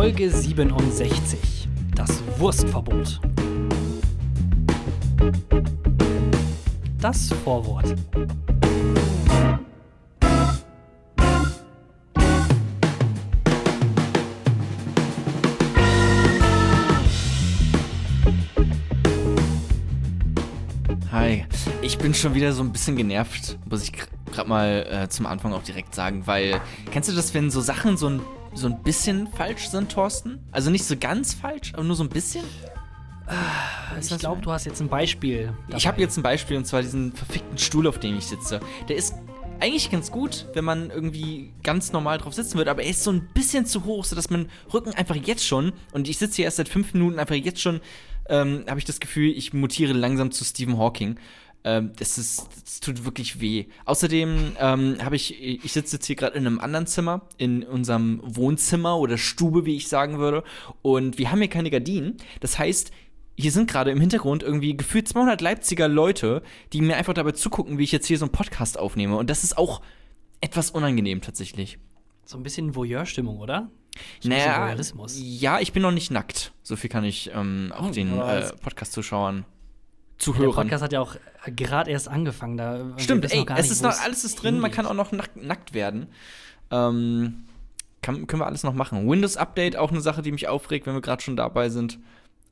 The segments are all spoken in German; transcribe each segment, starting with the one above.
Folge 67. Das Wurstverbot. Das Vorwort. Hi, ich bin schon wieder so ein bisschen genervt, muss ich gerade mal äh, zum Anfang auch direkt sagen, weil kennst du das, wenn so Sachen so ein, so ein bisschen falsch sind, Thorsten? Also nicht so ganz falsch, aber nur so ein bisschen? Ich glaube, du hast jetzt ein Beispiel. Ich habe jetzt ein Beispiel und zwar diesen verfickten Stuhl, auf dem ich sitze. Der ist eigentlich ganz gut, wenn man irgendwie ganz normal drauf sitzen würde, aber er ist so ein bisschen zu hoch, sodass mein Rücken einfach jetzt schon, und ich sitze hier erst seit fünf Minuten, einfach jetzt schon, ähm, habe ich das Gefühl, ich mutiere langsam zu Stephen Hawking. Ähm, das, ist, das tut wirklich weh. Außerdem ähm, habe ich, ich sitze jetzt hier gerade in einem anderen Zimmer, in unserem Wohnzimmer oder Stube, wie ich sagen würde, und wir haben hier keine Gardinen. Das heißt, hier sind gerade im Hintergrund irgendwie gefühlt 200 Leipziger Leute, die mir einfach dabei zugucken, wie ich jetzt hier so einen Podcast aufnehme. Und das ist auch etwas unangenehm tatsächlich. So ein bisschen Voyeur-Stimmung, oder? So naja, ja, ich bin noch nicht nackt. So viel kann ich ähm, auch oh, den äh, Podcast-Zuschauern zuhören. Der Podcast hat ja auch gerade erst angefangen. Da Stimmt, ey, es ist noch, alles ist drin, man kann auch noch nack nackt werden. Ähm, kann, können wir alles noch machen. Windows-Update, auch eine Sache, die mich aufregt, wenn wir gerade schon dabei sind. Mhm.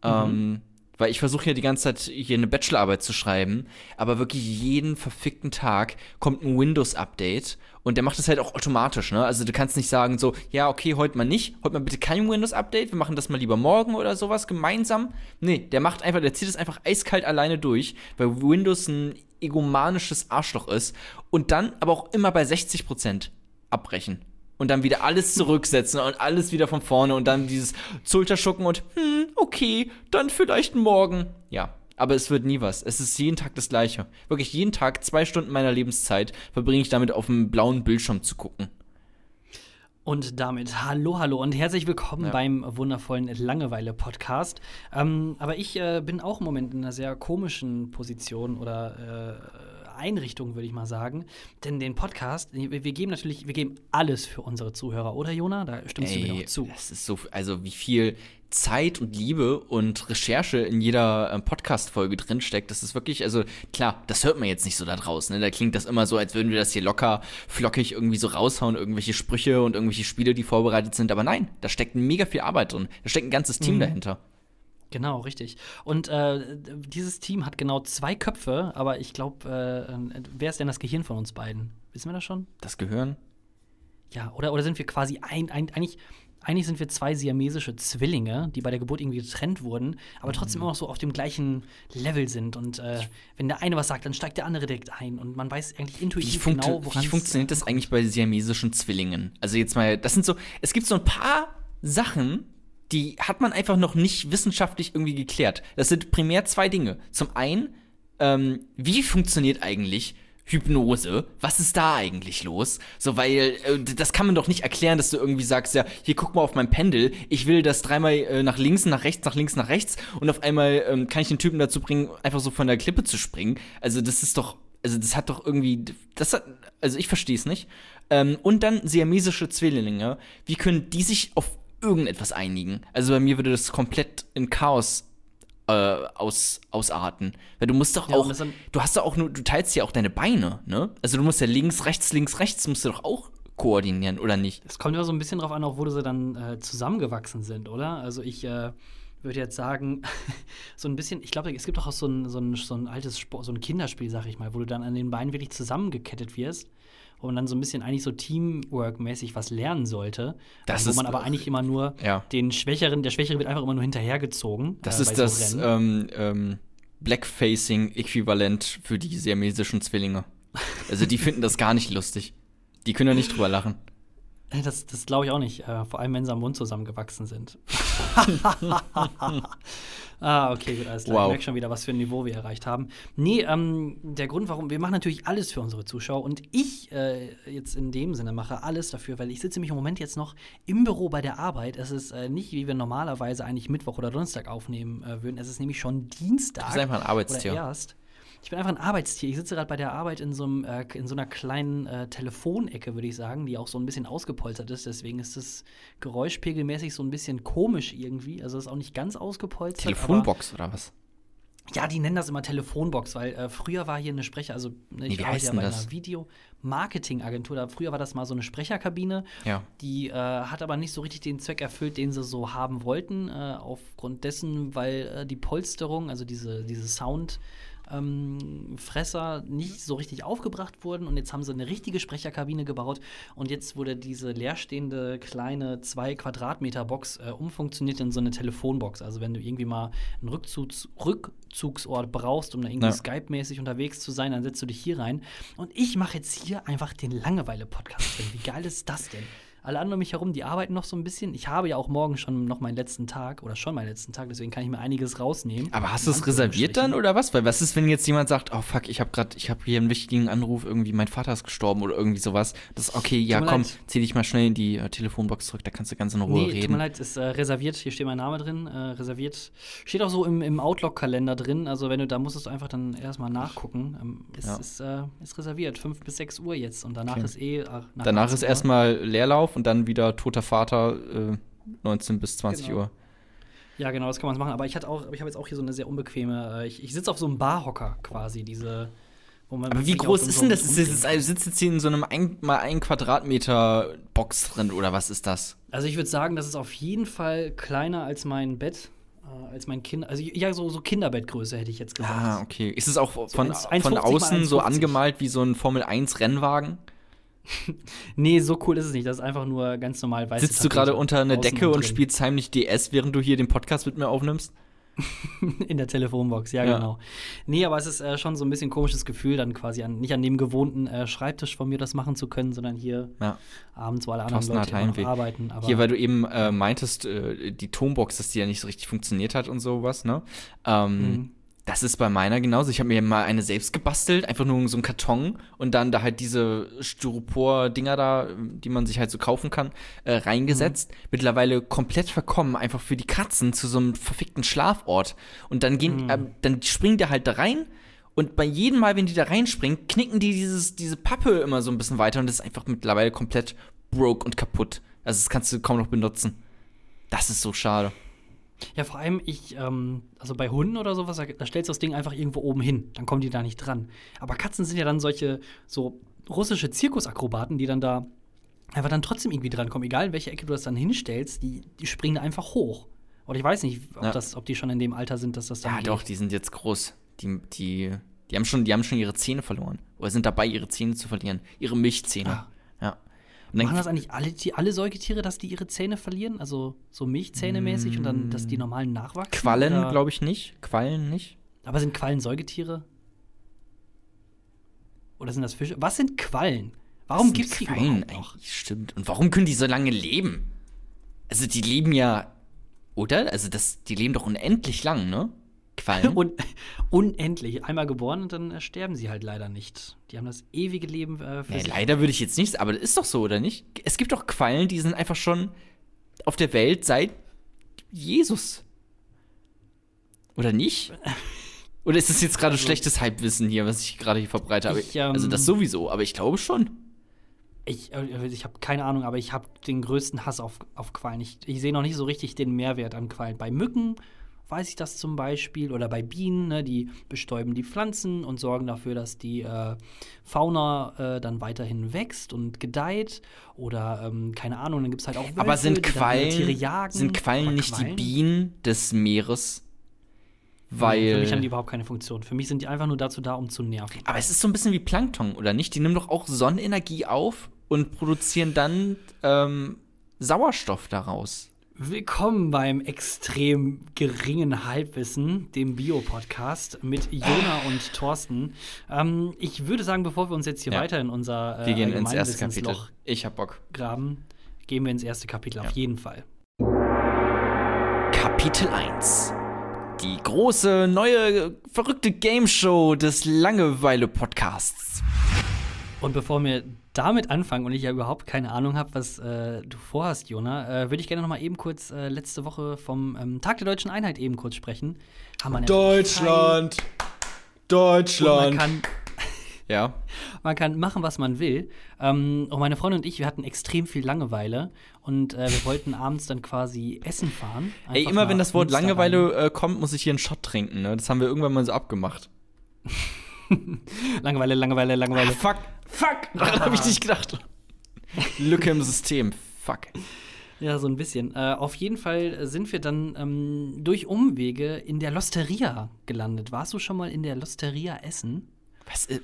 Ähm, weil ich versuche ja die ganze Zeit hier eine Bachelorarbeit zu schreiben, aber wirklich jeden verfickten Tag kommt ein Windows-Update und der macht das halt auch automatisch, ne? Also du kannst nicht sagen so, ja, okay, heute mal nicht, heute mal bitte kein Windows-Update, wir machen das mal lieber morgen oder sowas gemeinsam. Nee, der macht einfach, der zieht es einfach eiskalt alleine durch, weil Windows ein egomanisches Arschloch ist und dann aber auch immer bei 60% abbrechen und dann wieder alles zurücksetzen und alles wieder von vorne und dann dieses Schulterschucken und hm, okay, dann vielleicht morgen. Ja, aber es wird nie was. Es ist jeden Tag das Gleiche. Wirklich jeden Tag zwei Stunden meiner Lebenszeit verbringe ich damit, auf dem blauen Bildschirm zu gucken. Und damit hallo, hallo und herzlich willkommen ja. beim wundervollen Langeweile-Podcast. Ähm, aber ich äh, bin auch im Moment in einer sehr komischen Position oder äh, Einrichtung, würde ich mal sagen. Denn den Podcast, wir, wir, geben natürlich, wir geben alles für unsere Zuhörer, oder Jona? Da stimmst Ey, du mir noch zu. Das ist so, also wie viel Zeit und Liebe und Recherche in jeder äh, Podcast-Folge drinsteckt. Das ist wirklich, also klar, das hört man jetzt nicht so da draußen. Ne? Da klingt das immer so, als würden wir das hier locker, flockig irgendwie so raushauen, irgendwelche Sprüche und irgendwelche Spiele, die vorbereitet sind. Aber nein, da steckt mega viel Arbeit drin. Da steckt ein ganzes Team mhm. dahinter. Genau, richtig. Und äh, dieses Team hat genau zwei Köpfe, aber ich glaube, äh, wer ist denn das Gehirn von uns beiden? Wissen wir das schon? Das Gehirn? Ja, oder, oder sind wir quasi ein, ein, eigentlich, eigentlich sind wir zwei siamesische Zwillinge, die bei der Geburt irgendwie getrennt wurden, aber trotzdem mhm. immer noch so auf dem gleichen Level sind. Und äh, wenn der eine was sagt, dann steigt der andere direkt ein und man weiß eigentlich intuitiv wie genau, woran Wie funktioniert das eigentlich bei siamesischen Zwillingen? Also jetzt mal, das sind so, es gibt so ein paar Sachen, die hat man einfach noch nicht wissenschaftlich irgendwie geklärt. Das sind primär zwei Dinge. Zum einen, ähm, wie funktioniert eigentlich Hypnose? Was ist da eigentlich los? So, weil äh, das kann man doch nicht erklären, dass du irgendwie sagst, ja, hier guck mal auf mein Pendel, ich will das dreimal äh, nach links, nach rechts, nach links, nach rechts und auf einmal ähm, kann ich den Typen dazu bringen, einfach so von der Klippe zu springen. Also, das ist doch, also das hat doch irgendwie, das hat, also ich verstehe es nicht. Ähm, und dann siamesische Zwillinge, wie können die sich auf irgendetwas einigen. Also bei mir würde das komplett in Chaos äh, aus, ausarten. Weil du musst doch ja, auch, du hast doch auch nur, du teilst ja auch deine Beine, ne? Also du musst ja links, rechts, links, rechts, musst du doch auch koordinieren, oder nicht? Es kommt ja so ein bisschen drauf an, auch wo sie dann äh, zusammengewachsen sind, oder? Also ich äh, würde jetzt sagen, so ein bisschen, ich glaube, es gibt doch auch so ein, so ein, so ein altes Sport, so ein Kinderspiel, sag ich mal, wo du dann an den Beinen wirklich zusammengekettet wirst wo man dann so ein bisschen eigentlich so Teamwork-mäßig was lernen sollte. Das wo ist, man aber eigentlich immer nur ja. den Schwächeren, der Schwächere wird einfach immer nur hinterhergezogen. Das äh, ist das so ähm, ähm, Blackfacing-Äquivalent für die siamesischen Zwillinge. Also die finden das gar nicht lustig. Die können ja nicht drüber lachen. Äh, das, das glaube ich auch nicht. Äh, vor allem, wenn sie am Mund zusammengewachsen sind. ah, okay, gut, alles klar. Wow. Ich merke schon wieder, was für ein Niveau wir erreicht haben. Nee, ähm, der Grund, warum, wir machen natürlich alles für unsere Zuschauer und ich äh, jetzt in dem Sinne mache alles dafür, weil ich sitze mich im Moment jetzt noch im Büro bei der Arbeit. Es ist äh, nicht, wie wir normalerweise eigentlich Mittwoch oder Donnerstag aufnehmen äh, würden. Es ist nämlich schon Dienstag. Das ist einfach ein Arbeitstier. Oder erst. Ich bin einfach ein Arbeitstier. Ich sitze gerade bei der Arbeit in so, einem, äh, in so einer kleinen äh, Telefonecke, würde ich sagen, die auch so ein bisschen ausgepolstert ist. Deswegen ist es geräuschpegelmäßig so ein bisschen komisch irgendwie. Also ist auch nicht ganz ausgepolstert. Telefonbox oder was? Ja, die nennen das immer Telefonbox, weil äh, früher war hier eine Sprecher, also ne, ich wie arbeite ja bei das? einer Video-Marketing-Agentur. Früher war das mal so eine Sprecherkabine. Ja. Die äh, hat aber nicht so richtig den Zweck erfüllt, den sie so haben wollten, äh, aufgrund dessen, weil äh, die Polsterung, also diese, diese Sound. Ähm, Fresser nicht so richtig aufgebracht wurden und jetzt haben sie eine richtige Sprecherkabine gebaut und jetzt wurde diese leerstehende kleine 2 Quadratmeter Box äh, umfunktioniert in so eine Telefonbox. Also wenn du irgendwie mal einen Rückzugs Rückzugsort brauchst, um da irgendwie Ja. Skype-mäßig unterwegs zu sein, dann setzt du dich hier rein und ich mache jetzt hier einfach den Langeweile-Podcast. Wie geil ist das denn? Alle anderen um mich herum, die arbeiten noch so ein bisschen. Ich habe ja auch morgen schon noch meinen letzten Tag oder schon meinen letzten Tag, deswegen kann ich mir einiges rausnehmen. Aber hast du es reserviert dann oder was? Weil was ist, wenn jetzt jemand sagt, oh fuck, ich habe gerade, ich habe hier einen wichtigen Anruf, irgendwie mein Vater ist gestorben oder irgendwie sowas. Das ist okay, ja komm, leid. zieh dich mal schnell in die äh, Telefonbox zurück, da kannst du ganz in Ruhe Nee, tut mir reden. leid, ist äh, reserviert. Hier steht mein Name drin. Äh, reserviert. Steht auch so im, im Outlook-Kalender drin. Also, wenn du da musstest du einfach dann erstmal nachgucken. Ähm, ist, Ja. ist, äh, ist reserviert. 5 bis 6 Uhr jetzt. Und danach Okay. ist eh. Ach, nach Danach 18 ist erstmal Leerlauf und dann wieder toter Vater, äh, 19 bis 20 Genau. Uhr. Ja, genau, das kann man machen. Aber ich hatte auch, ich habe jetzt auch hier so eine sehr unbequeme. Äh, ich ich sitze auf so einem Barhocker quasi, diese. Wo man Aber wie groß ist so denn das? Ist kann. also sitzt jetzt hier in so einem ein, mal ein Quadratmeter Box drin oder was ist das? Also ich würde sagen, das ist auf jeden Fall kleiner als mein Bett, äh, als mein Kind. Also ja, so, so Kinderbettgröße hätte ich jetzt gesagt. Ah, okay. Ist es auch von, 1 von 1,50 mal außen so 1,50. angemalt wie so ein Formel 1 Rennwagen? Nee, so cool ist es nicht. Das ist einfach nur ganz normal weiß. Sitzt du gerade unter einer Decke und spielst heimlich DS, während du hier den Podcast mit mir aufnimmst? in der Telefonbox, ja, Ja. genau. Nee, aber es ist äh, schon so ein bisschen komisches Gefühl, dann quasi an, nicht an dem gewohnten äh, Schreibtisch von mir das machen zu können, sondern hier Ja. abends, wo alle anderen Leute immer noch arbeiten. Hier, weil du eben äh, meintest, äh, die Tonbox, dass die ja nicht so richtig funktioniert hat und sowas, ne? Ähm, Mhm. Das ist bei meiner genauso. Ich habe mir mal eine selbst gebastelt, einfach nur so einen Karton und dann da halt diese Styropor-Dinger da, die man sich halt so kaufen kann, äh, reingesetzt. Mhm. Mittlerweile komplett verkommen, einfach für die Katzen zu so einem verfickten Schlafort. Und dann gehen, Mhm. äh, dann springen die halt da rein. Und bei jedem Mal, wenn die da reinspringen, knicken die dieses, diese Pappe immer so ein bisschen weiter und das ist einfach mittlerweile komplett broke und kaputt. Also das kannst du kaum noch benutzen. Das ist so schade. Ja, vor allem ich, ähm, also bei Hunden oder sowas, da, da stellst du das Ding einfach irgendwo oben hin, dann kommen die da nicht dran. Aber Katzen sind ja dann solche so russische Zirkusakrobaten, die dann da einfach dann trotzdem irgendwie drankommen. Egal in welche Ecke du das dann hinstellst, die, die springen da einfach hoch. Oder ich weiß nicht, ob, Ja. das, ob die schon in dem Alter sind, dass das dann Ja, geht. doch, die sind jetzt groß. Die, die, die, haben schon, die haben schon ihre Zähne verloren. Oder sind dabei, ihre Zähne zu verlieren. Ihre Milchzähne. Ah. Und Machen das dann, eigentlich alle, alle Säugetiere, dass die ihre Zähne verlieren? Also so Milchzähne mäßig und dann, dass die normalen nachwachsen? Quallen, glaube ich, nicht. Quallen nicht. Aber sind Quallen Säugetiere? Oder sind das Fische? Was sind Quallen? Warum gibt es die Quallen überhaupt noch? eigentlich? Stimmt. Und warum können die so lange leben? Also, die leben ja. Oder? Also, das, die leben doch unendlich lang, ne? Quallen. Und unendlich. Einmal geboren und dann äh, sterben sie halt leider nicht. Die haben das ewige Leben äh, für Nee, sich. leider würde ich jetzt nicht, aber das ist doch so, oder nicht? Es gibt doch Quallen, die sind einfach schon auf der Welt seit Jesus. Oder nicht? Oder ist das jetzt gerade schlechtes Halbwissen hier, was ich gerade hier verbreite? Ich, ähm, also das sowieso, aber ich glaube schon. Ich, äh, ich habe keine Ahnung, aber ich habe den größten Hass auf, auf Quallen. Ich, ich sehe noch nicht so richtig den Mehrwert an Quallen. Bei Mücken weiß ich das zum Beispiel oder bei Bienen, ne, die bestäuben die Pflanzen und sorgen dafür, dass die äh, Fauna äh, dann weiterhin wächst und gedeiht. Oder ähm, keine Ahnung, dann gibt es halt auch Wölfe, aber sind die ihre Tiere Quallen, jagen. sind Quallen nicht die Quallen? Bienen des Meeres? Weil. Für mich haben die überhaupt keine Funktion. Für mich sind die einfach nur dazu da, um zu nerven. aber es ist so ein bisschen wie Plankton, oder nicht? Die nehmen doch auch Sonnenenergie auf und produzieren dann ähm, Sauerstoff daraus. Willkommen beim extrem geringen Halbwissen, dem Bio-Podcast mit Jona und Thorsten. Ähm, ich würde sagen, bevor wir uns jetzt hier Ja. weiter in unser äh, Wir gehen ins erste Kapitel. Ich hab Bock. graben, gehen wir ins erste Kapitel auf Ja. jeden Fall. Kapitel 1. Die große, neue, verrückte Game Show des Langeweile-Podcasts. Und bevor wir damit anfangen und ich ja überhaupt keine Ahnung habe, was äh, du vorhast, Jona, äh, würde ich gerne noch mal eben kurz äh, letzte Woche vom ähm, Tag der Deutschen Einheit eben kurz sprechen. Deutschland. Und man kann, ja. man kann machen, was man will. Ähm, und meine Freundin und ich, wir hatten extrem viel Langeweile und äh, wir wollten abends dann quasi essen fahren. Ey, immer wenn das Wort Langeweile äh, kommt, muss ich hier einen Shot trinken, ne? Das haben wir irgendwann mal so abgemacht. Langeweile, Langeweile, Langeweile. fuck, fuck, daran habe ich nicht gedacht. Lücke im System, fuck. Ja, so ein bisschen. Äh, auf jeden Fall sind wir dann ähm, durch Umwege in der Losteria gelandet. Warst du schon mal in der Losteria essen? Was, äh,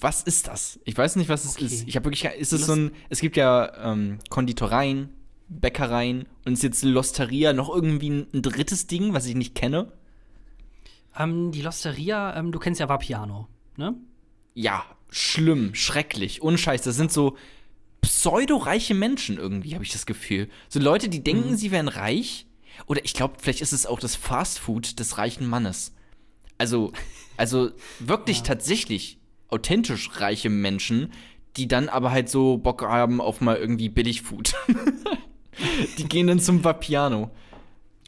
was ist das? Ich weiß nicht, was es Okay. ist. Ich habe wirklich, ist es so ein, es gibt ja ähm, Konditoreien, Bäckereien und ist jetzt Losteria noch irgendwie ein, ein drittes Ding, was ich nicht kenne? Ähm, die Losteria, ähm, du kennst ja Vapiano, ne? Ja, schlimm, schrecklich, unscheiß. Das sind so pseudo-reiche Menschen irgendwie, habe ich das Gefühl. So Leute, die denken, Mhm. sie wären reich. Oder ich glaube, vielleicht ist es auch das Fastfood des reichen Mannes. Also, also wirklich tatsächlich authentisch reiche Menschen, die dann aber halt so Bock haben auf mal irgendwie Billigfood. die gehen dann zum Vapiano.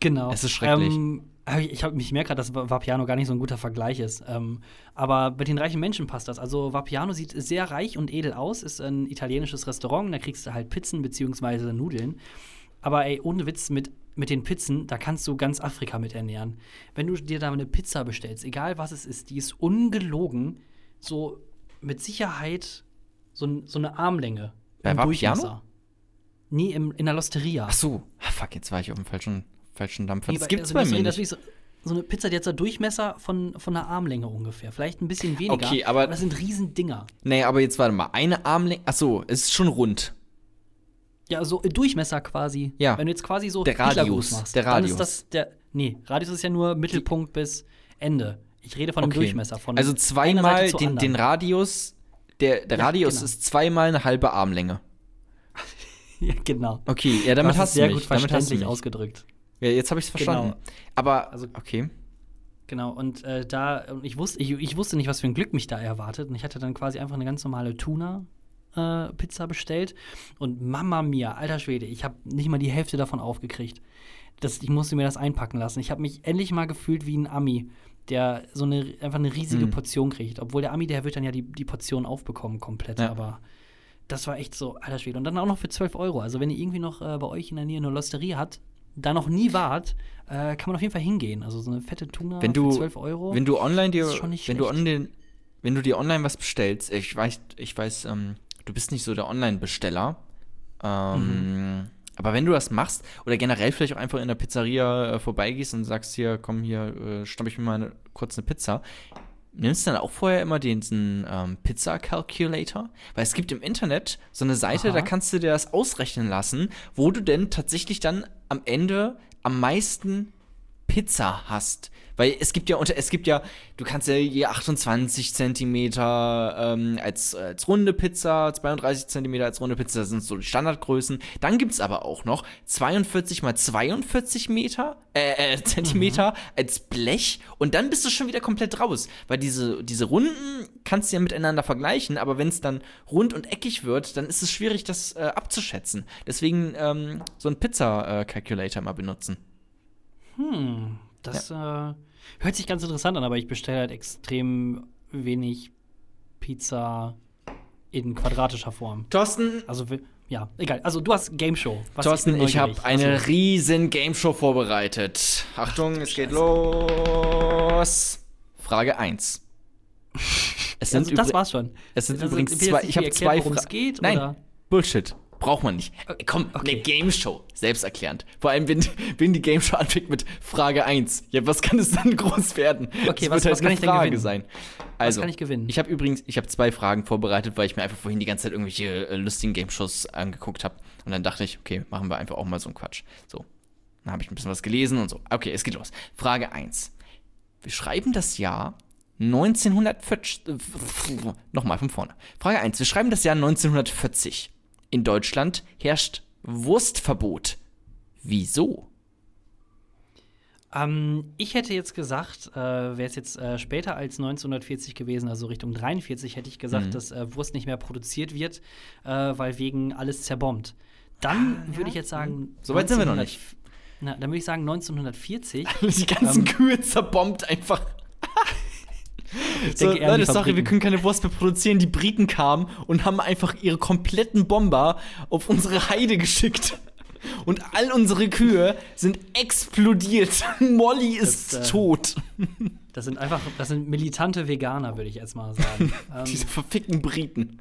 Genau. Es ist schrecklich. Ähm, ich hab- ich merke gerade, dass Vapiano gar nicht so ein guter Vergleich ist. Ähm, aber mit den reichen Menschen passt das. Also Vapiano sieht sehr reich und edel aus, ist ein italienisches Restaurant, da kriegst du halt Pizzen bzw. Nudeln. Aber ey, ohne Witz, mit, mit den Pizzen, da kannst du ganz Afrika mit ernähren. Wenn du dir da eine Pizza bestellst, egal was es ist, die ist ungelogen, so mit Sicherheit so, so eine Armlänge. Bei Vapiano? Nee, im, in der Losteria. Ach so, ah, fuck, jetzt war ich auf dem falschen, falschen Dampfer. Nee, Das gibt's also bei mir nicht. So, so eine Pizza, die hat so einen Durchmesser von, von einer Armlänge ungefähr. Vielleicht ein bisschen weniger. Okay, aber- das sind riesen Dinger. Nee, aber jetzt warte mal. Eine Armlänge. Ach so, es ist schon rund. Ja, so Durchmesser quasi. Ja. Wenn du jetzt quasi so Der Radius, machst, der dann Radius. ist das der. Nee, Radius ist ja nur Mittelpunkt bis Ende. Ich rede von dem Durchmesser. Von also einer zweimal den, den Radius. Der, der Ja, Radius genau. ist zweimal eine halbe Armlänge. ja, genau. Okay, ja, damit das hast ist du sehr mich. gut damit hast du verständlich ausgedrückt. Ja, jetzt habe ich es verstanden. Genau. Aber, Also- okay. Genau, und äh, da, und ich wusste, ich, ich wusste nicht, was für ein Glück mich da erwartet. Und ich hatte dann quasi einfach eine ganz normale Tuna-Pizza bestellt. Und Mama mia, alter Schwede, ich habe nicht mal die Hälfte davon aufgekriegt. Das, ich musste mir das einpacken lassen. Ich habe mich endlich mal gefühlt wie ein Ami, der so eine einfach eine riesige Mhm. Portion kriegt. Obwohl der Ami, der wird dann ja die, die Portion aufbekommen komplett. Ja. Aber das war echt so, alter Schwede. Und dann auch noch für 12 Euro. Also wenn ihr irgendwie noch äh, bei euch in der Nähe eine Losterie habt, da noch nie wart, äh, kann man auf jeden Fall hingehen. Also so eine fette Tuna Wenn du, für 12 Euro. wenn du online dir, wenn du schlecht. online, wenn du dir online was bestellst, ich weiß, ich weiß, ähm, du bist nicht so der Online-Besteller. Ähm, Mhm. Aber wenn du das machst oder generell vielleicht auch einfach in der Pizzeria äh, vorbeigehst und sagst hier, komm hier, äh, ich mir mal eine, kurz eine Pizza, nimmst du dann auch vorher immer diesen ähm, Pizza-Calculator? Weil es gibt im Internet so eine Seite, Aha. da kannst du dir das ausrechnen lassen, wo du denn tatsächlich dann am Ende am meisten Pizza hast. Weil es gibt ja unter, es gibt ja, du kannst ja je 28 Zentimeter ähm, als, als runde Pizza, 32 Zentimeter als runde Pizza, das sind so die Standardgrößen. Dann gibt es aber auch noch 42 mal 42 Meter, äh, äh, Zentimeter als Blech und dann bist du schon wieder komplett raus. Weil diese, diese Runden kannst du ja miteinander vergleichen, aber wenn es dann rund und eckig wird, dann ist es schwierig, das äh, abzuschätzen. Deswegen ähm, so einen Pizza-Calculator mal benutzen. Hm, das äh, hört sich ganz interessant an, aber ich bestelle halt extrem wenig Pizza in quadratischer Form. Thorsten, Also, ja, egal. Also, du hast Game Show. Was Thorsten, bin ich habe eine Also, riesen Gameshow vorbereitet. Achtung, es geht los. Frage 1. Es sind also, das war's schon. Es sind Also, übrigens ich zwei. Ich habe zwei worum es Fra- geht, Nein, oder? Bullshit. Braucht man nicht. Komm, okay. eine Gameshow. Selbsterklärend. Vor allem, wenn, wenn die Gameshow anfängt mit Frage 1. Ja, was kann es dann groß werden? Okay, Es was- halt was kann ich denn Frage gewinnen? sein. Also, kann ich gewinnen? Ich habe übrigens, ich habe zwei Fragen vorbereitet, weil ich mir einfach vorhin die ganze Zeit irgendwelche äh, lustigen Game-Shows angeguckt habe. Und dann dachte ich, okay, machen wir einfach auch mal so einen Quatsch. So. Dann habe ich ein bisschen was gelesen und so. Okay, es geht los. Frage 1. Wir schreiben das Jahr 1940. Äh, Nochmal von vorne. Frage 1. Wir schreiben das Jahr 1940. In Deutschland herrscht Wurstverbot. Wieso? Ähm, ich hätte jetzt gesagt, äh, wäre es jetzt äh, später als 1940 gewesen, also Richtung 43, hätte ich gesagt, Mhm. dass äh, Wurst nicht mehr produziert wird, äh, weil wegen alles zerbombt. Dann würde ich jetzt sagen. Ah, So weit sind wir noch 1900 Na, dann würde ich sagen 1940. Die ganzen Kühe zerbombt einfach. So, Leute, sorry, wir können keine Wurst mehr produzieren. Die Briten kamen und haben einfach ihre kompletten Bomber auf unsere Heide geschickt. Und all unsere Kühe sind explodiert. Molly ist das, äh, tot. Das sind einfach, das sind militante Veganer, würde ich jetzt mal sagen. Diese ähm, verfickten Briten.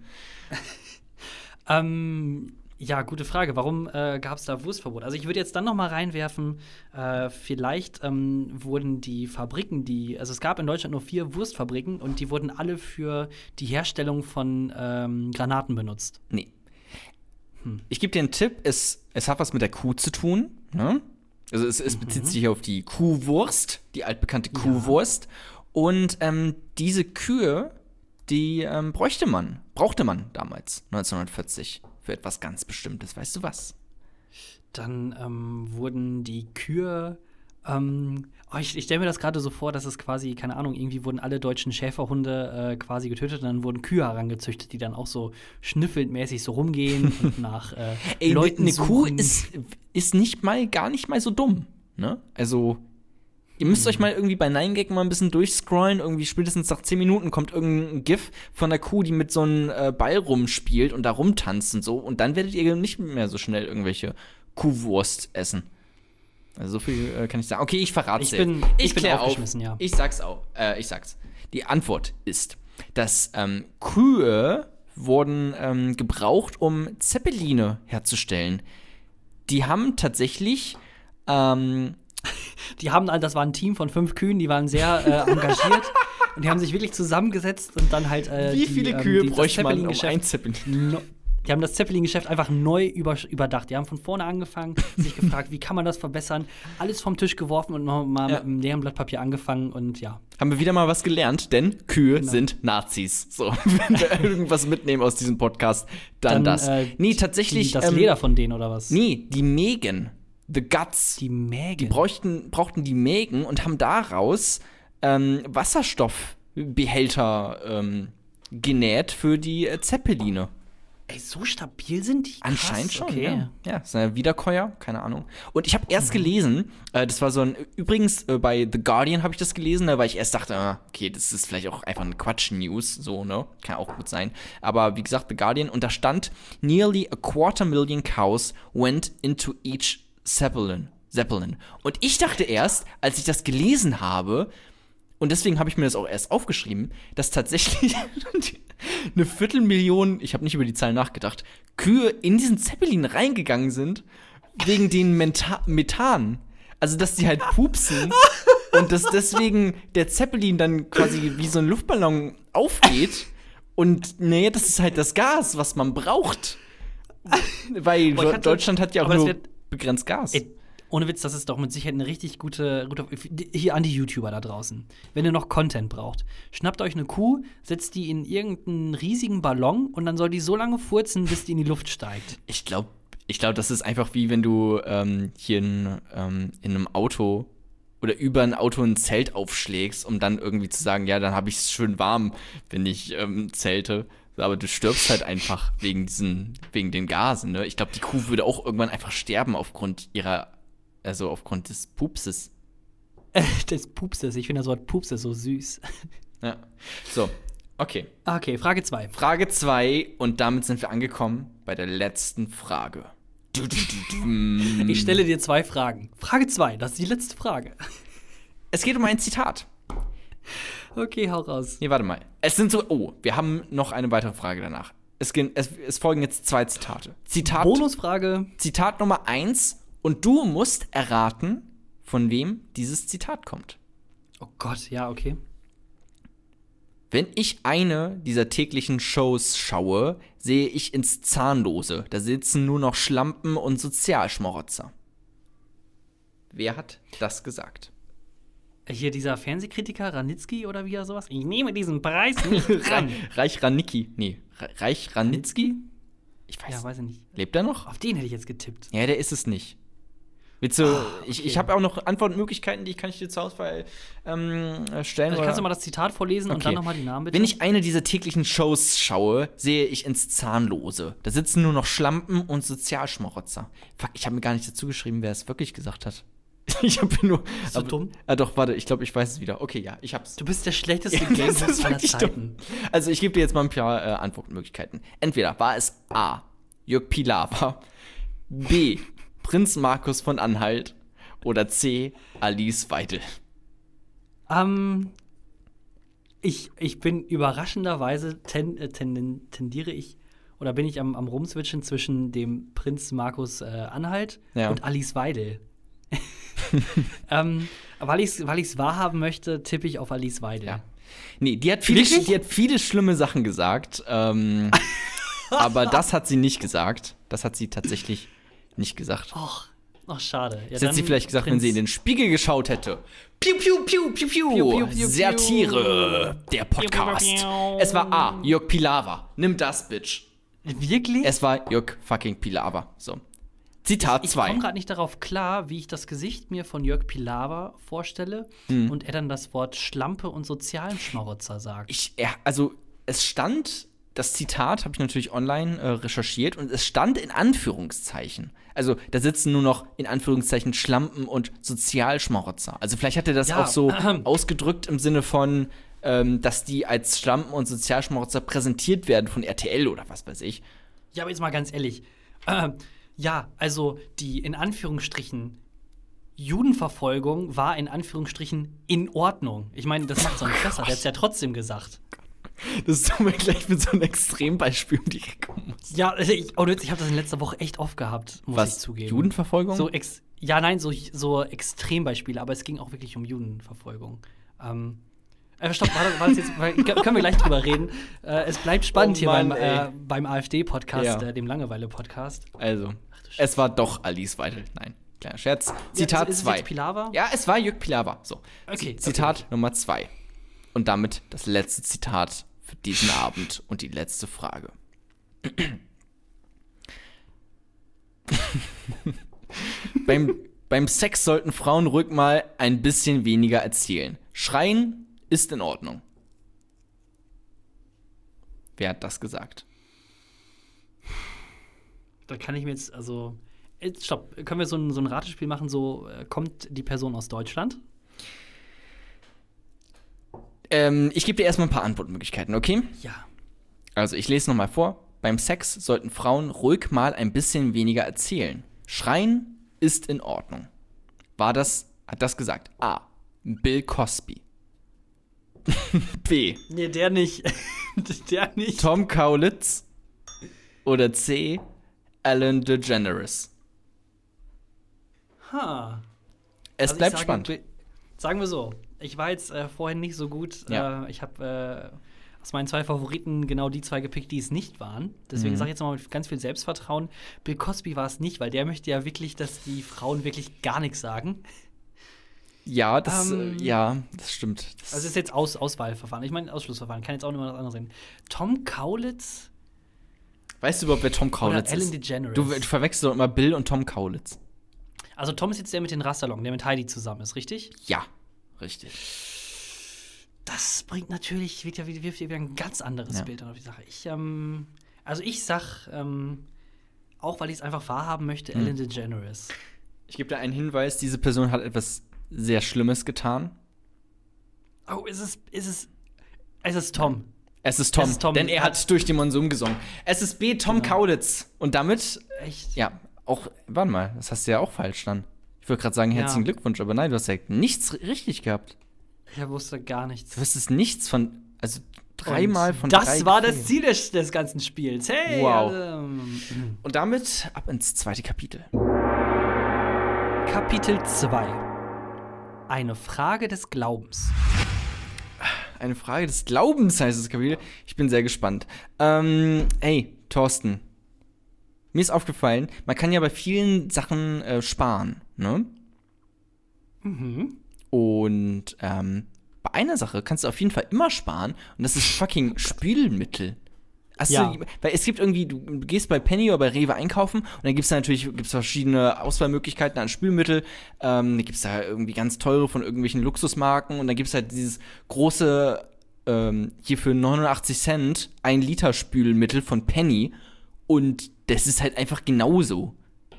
ähm, ja, gute Frage. Warum äh, gab es da Wurstverbot? Also ich würde jetzt dann noch mal reinwerfen, äh, vielleicht ähm, wurden die Fabriken, die, also es gab in Deutschland nur vier Wurstfabriken und die wurden alle für die Herstellung von ähm, Granaten benutzt. Nee. Hm. Ich gebe dir einen Tipp, es, es hat was mit der Kuh zu tun. Ne? Also es, es bezieht mhm. sich auf die Kuhwurst, die altbekannte Kuhwurst. Ja. Und ähm, diese Kühe, die ähm, bräuchte man, brauchte man damals, 1940 für etwas ganz Bestimmtes. Weißt du was? Dann ähm, wurden die Kühe. Ähm, oh, ich, ich stelle mir das gerade so vor, dass es quasi, keine Ahnung, irgendwie wurden alle deutschen Schäferhunde äh, quasi getötet und dann wurden Kühe herangezüchtet, die dann auch so schnüffelndmäßig so rumgehen und nach äh, Ey, Leuten eine. Kuh ist, ist nicht mal, gar nicht mal so dumm. Ne? Also, Ihr müsst euch mal irgendwie bei 9gag mal ein bisschen durchscrollen. Irgendwie spätestens nach 10 Minuten kommt irgendein GIF von der Kuh, die mit so einem äh, Ball rumspielt und da rumtanzt und so. Und dann werdet ihr nicht mehr so schnell irgendwelche Kuhwurst essen. Also so viel äh, kann ich sagen. Okay, ich verrate es. Ich bin, ich, ich bin auf. Ja. Ich sag's auch. Äh, ich sag's. Die Antwort ist, dass ähm, Kühe wurden ähm, gebraucht, um Zeppeline herzustellen. Die haben tatsächlich ähm, die haben, das war ein Team von fünf Kühen, die waren sehr äh, engagiert. und die haben sich wirklich zusammengesetzt und dann halt. Äh, Wie viele die, ähm, Kühe ähm, bräuchte man, um ein Zeppelin? No, die haben das Zeppelin-Geschäft einfach neu über, überdacht. Die haben von vorne angefangen, sich gefragt, wie kann man das verbessern? Alles vom Tisch geworfen und nochmal ja. mit einem leeren Blatt Papier angefangen und ja. Haben wir wieder mal was gelernt, denn Kühe genau. sind Nazis. So, wenn wir irgendwas mitnehmen aus diesem Podcast, dann, dann das. Äh, nee, tatsächlich. Die, das ähm, Leder von denen oder was? Nee, die Mägen. The Guts. Die Mägen. Die bräuchten, brauchten die Mägen und haben daraus ähm, Wasserstoffbehälter ähm, genäht für die äh, Zeppeline. Ey, so stabil sind die? Krass, Anscheinend schon, okay. ja. Ja, ist ein Wiederkäuer, keine Ahnung. Und ich habe erst mhm. gelesen, äh, das war so ein, übrigens äh, bei The Guardian habe ich das gelesen, weil ich erst dachte, ah, okay, das ist vielleicht auch einfach eine Quatsch-News, so, ne? Kann auch gut sein. Aber wie gesagt, The Guardian, und da stand, nearly a quarter million cows went into each Zeppelin. Zeppelin. Und ich dachte erst, als ich das gelesen habe, und deswegen habe ich mir das auch erst aufgeschrieben, dass tatsächlich eine Viertelmillion, ich habe nicht über die Zahl nachgedacht, Kühe in diesen Zeppelin reingegangen sind, wegen den Menta Methan. Also, dass die halt pupsen und dass deswegen der Zeppelin dann quasi wie so ein Luftballon aufgeht. Und nee, das ist halt das Gas, was man braucht. Weil Boah, Deutschland hat ja auch nur begrenzt Gas. Ey, ohne Witz, das ist doch mit Sicherheit eine richtig gute, gute. Hier an die YouTuber da draußen. Wenn ihr noch Content braucht, schnappt euch eine Kuh, setzt die in irgendeinen riesigen Ballon und dann soll die so lange furzen, bis die in die Luft steigt. Ich glaube, ich glaube, das ist einfach wie wenn du ähm, hier in, ähm, in einem Auto oder über ein Auto ein Zelt aufschlägst, um dann irgendwie zu sagen, ja, dann habe ich es schön warm, wenn ich ähm, zelte. Aber du stirbst halt einfach wegen diesen, wegen den Gasen, ne? Ich glaube, die Kuh würde auch irgendwann einfach sterben aufgrund ihrer, also aufgrund des Pupses. des Pupses, ich finde das Wort Pupses so süß. Ja. So, okay. Okay, Frage 2. Frage 2 und damit sind wir angekommen bei der letzten Frage. Ich stelle dir zwei Fragen. Frage 2, das ist die letzte Frage. Es geht um ein Zitat. Okay, hau raus. Nee, warte mal. Es sind so. Oh, wir haben noch eine weitere Frage danach. Es, es, es folgen jetzt zwei Zitate. Zitat. Bonusfrage. Zitat Nummer eins. Und du musst erraten, von wem dieses Zitat kommt. Oh Gott, ja, okay. Wenn ich eine dieser täglichen Shows schaue, sehe ich ins Zahnlose. Da sitzen nur noch Schlampen und Sozialschmarotzer. Wer hat das gesagt? Hier dieser Fernsehkritiker Ranitzky oder wie er sowas. Ich nehme diesen Preis nicht an. Reich Ranicki. Nee, Reich Ranitzky? Ich weiß. Ja, weiß ich nicht. Lebt er noch? Auf den hätte ich jetzt getippt. Ja, der ist es nicht. Willst du, oh, okay. ich, ich habe auch noch Antwortmöglichkeiten, die kann ich dir zur Auswahl ähm, stellen. Also kannst du mal das Zitat vorlesen okay. und dann nochmal die Namen bitte? Wenn ich eine dieser täglichen Shows schaue, sehe ich ins Zahnlose. Da sitzen nur noch Schlampen und Sozialschmarotzer. Fuck, ich habe mir gar nicht dazu geschrieben, wer es wirklich gesagt hat. ich habe nur. Bist du aber- dumm? Ah, doch, warte, ich glaube, ich weiß es wieder. Okay, ja, ich hab's. Du bist der schlechteste Ja, das Game ist aller Zeiten. Also, ich gebe dir jetzt mal ein paar äh, Antwortmöglichkeiten. Entweder war es A. Jörg Pilawa, B. Prinz Markus von Anhalt oder C. Alice Weidel. Ähm, ich, ich bin überraschenderweise ten, äh, tenden, tendiere ich oder bin ich am, am Rumswitchen zwischen dem Prinz Markus äh, Anhalt Ja. und Alice Weidel. ähm, weil ich es weil ich's wahrhaben möchte, tippe ich auf Alice Weidel. Ja. Nee, die hat viele, Wirklich? die hat viele schlimme Sachen gesagt. Ähm, aber das hat sie nicht gesagt. Das hat sie tatsächlich nicht gesagt. Och, ach, schade. Ja, Das hätte sie vielleicht gesagt, wenn Prinz- sie in den Spiegel geschaut hätte. Piu, piu, piu, piu, piu. Piu, piu, Satire, der Podcast. Piu. Es war A. Jörg Pilawa. Nimm das, Bitch. Wirklich? Es war Jörg fucking Pilawa. So. Zitat ich 2. komme gerade nicht darauf klar, wie ich das Gesicht mir von Jörg Pilawa vorstelle Hm. und er dann das Wort Schlampe und Sozialschmarotzer sagt. Ich, ja, also, es stand, das Zitat habe ich natürlich online äh, recherchiert und es stand in Anführungszeichen. Also, da sitzen nur noch in Anführungszeichen Schlampen und Sozialschmarotzer. Also, vielleicht hat er das Ja, auch so ausgedrückt im Sinne von, ähm, dass die als Schlampen und Sozialschmarotzer präsentiert werden von RTL oder was weiß ich. Ja, aber jetzt mal ganz ehrlich. Ähm, ja, also die in Anführungsstrichen Judenverfolgung war in Anführungsstrichen in Ordnung. Ich meine, das macht es nicht besser. Der hat es ja trotzdem gesagt. Das ist mir gleich mit so einem Extrembeispiel um die Ecke. Ja, also ich, oh, ich habe das in letzter Woche echt oft gehabt, muss ich zugeben. Judenverfolgung? So ex ja, nein, so, so Extrembeispiele, aber es ging auch wirklich um Judenverfolgung. Ähm, äh, stopp, warte, warte jetzt, können wir gleich drüber reden. Äh, es bleibt spannend Oh hier Mann, beim, ey. äh, beim AfD-Podcast, Ja. äh, dem Langeweile-Podcast. Also, es war doch Alice Weidel. Nein, kleiner Scherz. Zitat ist, ist es 2. jetzt Pilawa? Ja, es war Jörg Pilawa. So. Okay, Zitat Nummer 2. Und damit das letzte Zitat für diesen Abend und die letzte Frage. beim, beim Sex sollten Frauen ruhig mal ein bisschen weniger erzählen. Schreien ist in Ordnung. Wer hat das gesagt? Da kann ich mir jetzt, also. Jetzt, stopp, können wir so ein, so ein Ratespiel machen? So, äh, kommt die Person aus Deutschland? Ähm, ich gebe dir erstmal ein paar Antwortmöglichkeiten, okay? Ja. Also ich lese nochmal vor. Beim Sex sollten Frauen ruhig mal ein bisschen weniger erzählen. Schreien ist in Ordnung. War das, hat das gesagt? A. Bill Cosby. B. Nee, der nicht. der nicht. Tom Kaulitz. Oder C. Ellen DeGeneres. Ha. Es Also bleibt sage, spannend. Sagen wir so, ich war jetzt äh, vorhin nicht so gut. Ja. Äh, ich habe äh, aus meinen zwei Favoriten genau die zwei gepickt, die es nicht waren. Deswegen Mhm. sage ich jetzt mal mit ganz viel Selbstvertrauen, Bill Cosby war es nicht, weil der möchte ja wirklich, dass die Frauen wirklich gar nichts sagen. Ja, das, Ähm, äh, ja, das stimmt. Das, Also es ist jetzt Aus Auswahlverfahren. Ich meine Ausschlussverfahren. Kann jetzt auch mal was anderes sein. Tom Kaulitz weißt du überhaupt, wer Tom Kaulitz Ellen ist? DeGeneres? Du, du verwechselst doch immer Bill und Tom Kaulitz. also Tom ist jetzt der mit den Rasterlocken, der mit Heidi zusammen ist, richtig? Ja, richtig. Das bringt natürlich, ja wirft ja wieder ein ganz anderes Ja. Bild auf die Sache. Ich, ähm, also ich sag, ähm, auch weil ich es einfach wahrhaben möchte, Hm. Ellen DeGeneres. Ich gebe dir einen Hinweis, diese Person hat etwas sehr Schlimmes getan. Oh, ist es, ist es, es ist Tom. Es ist Tom, Es ist Tom. denn er hat durch den Monsum gesungen. Es ist B. Tom Genau. Kaulitz. Und damit, Echt? ja, auch, warte mal, das hast du ja auch falsch dann. Ich wollte gerade sagen, Ja. herzlichen Glückwunsch, aber nein, du hast ja nichts ri- richtig gehabt. Ich wusste gar nichts. Du wüsstest nichts von, also dreimal von Das drei war das Ziel des, des ganzen Spiels. Hey! Wow. ähm, Und damit ab ins zweite Kapitel. Kapitel 2. Eine Frage des Glaubens. Eine Frage des Glaubens heißt das Kapitel. Ich bin sehr gespannt. Ähm, hey, Thorsten. Mir ist aufgefallen, man kann ja bei vielen Sachen äh, sparen, ne? Mhm. Und ähm, bei einer Sache kannst du auf jeden Fall immer sparen und das ist fucking Spülmittel. Hast Ja. du, weil es gibt irgendwie, du gehst bei Penny oder bei Rewe einkaufen und dann gibt es da natürlich gibt's verschiedene Auswahlmöglichkeiten an Spülmittel. Ähm, da gibt es da irgendwie ganz teure von irgendwelchen Luxusmarken und dann gibt es halt dieses große, ähm, hier für 89 Cent, ein Liter Spülmittel von Penny und das ist halt einfach genauso.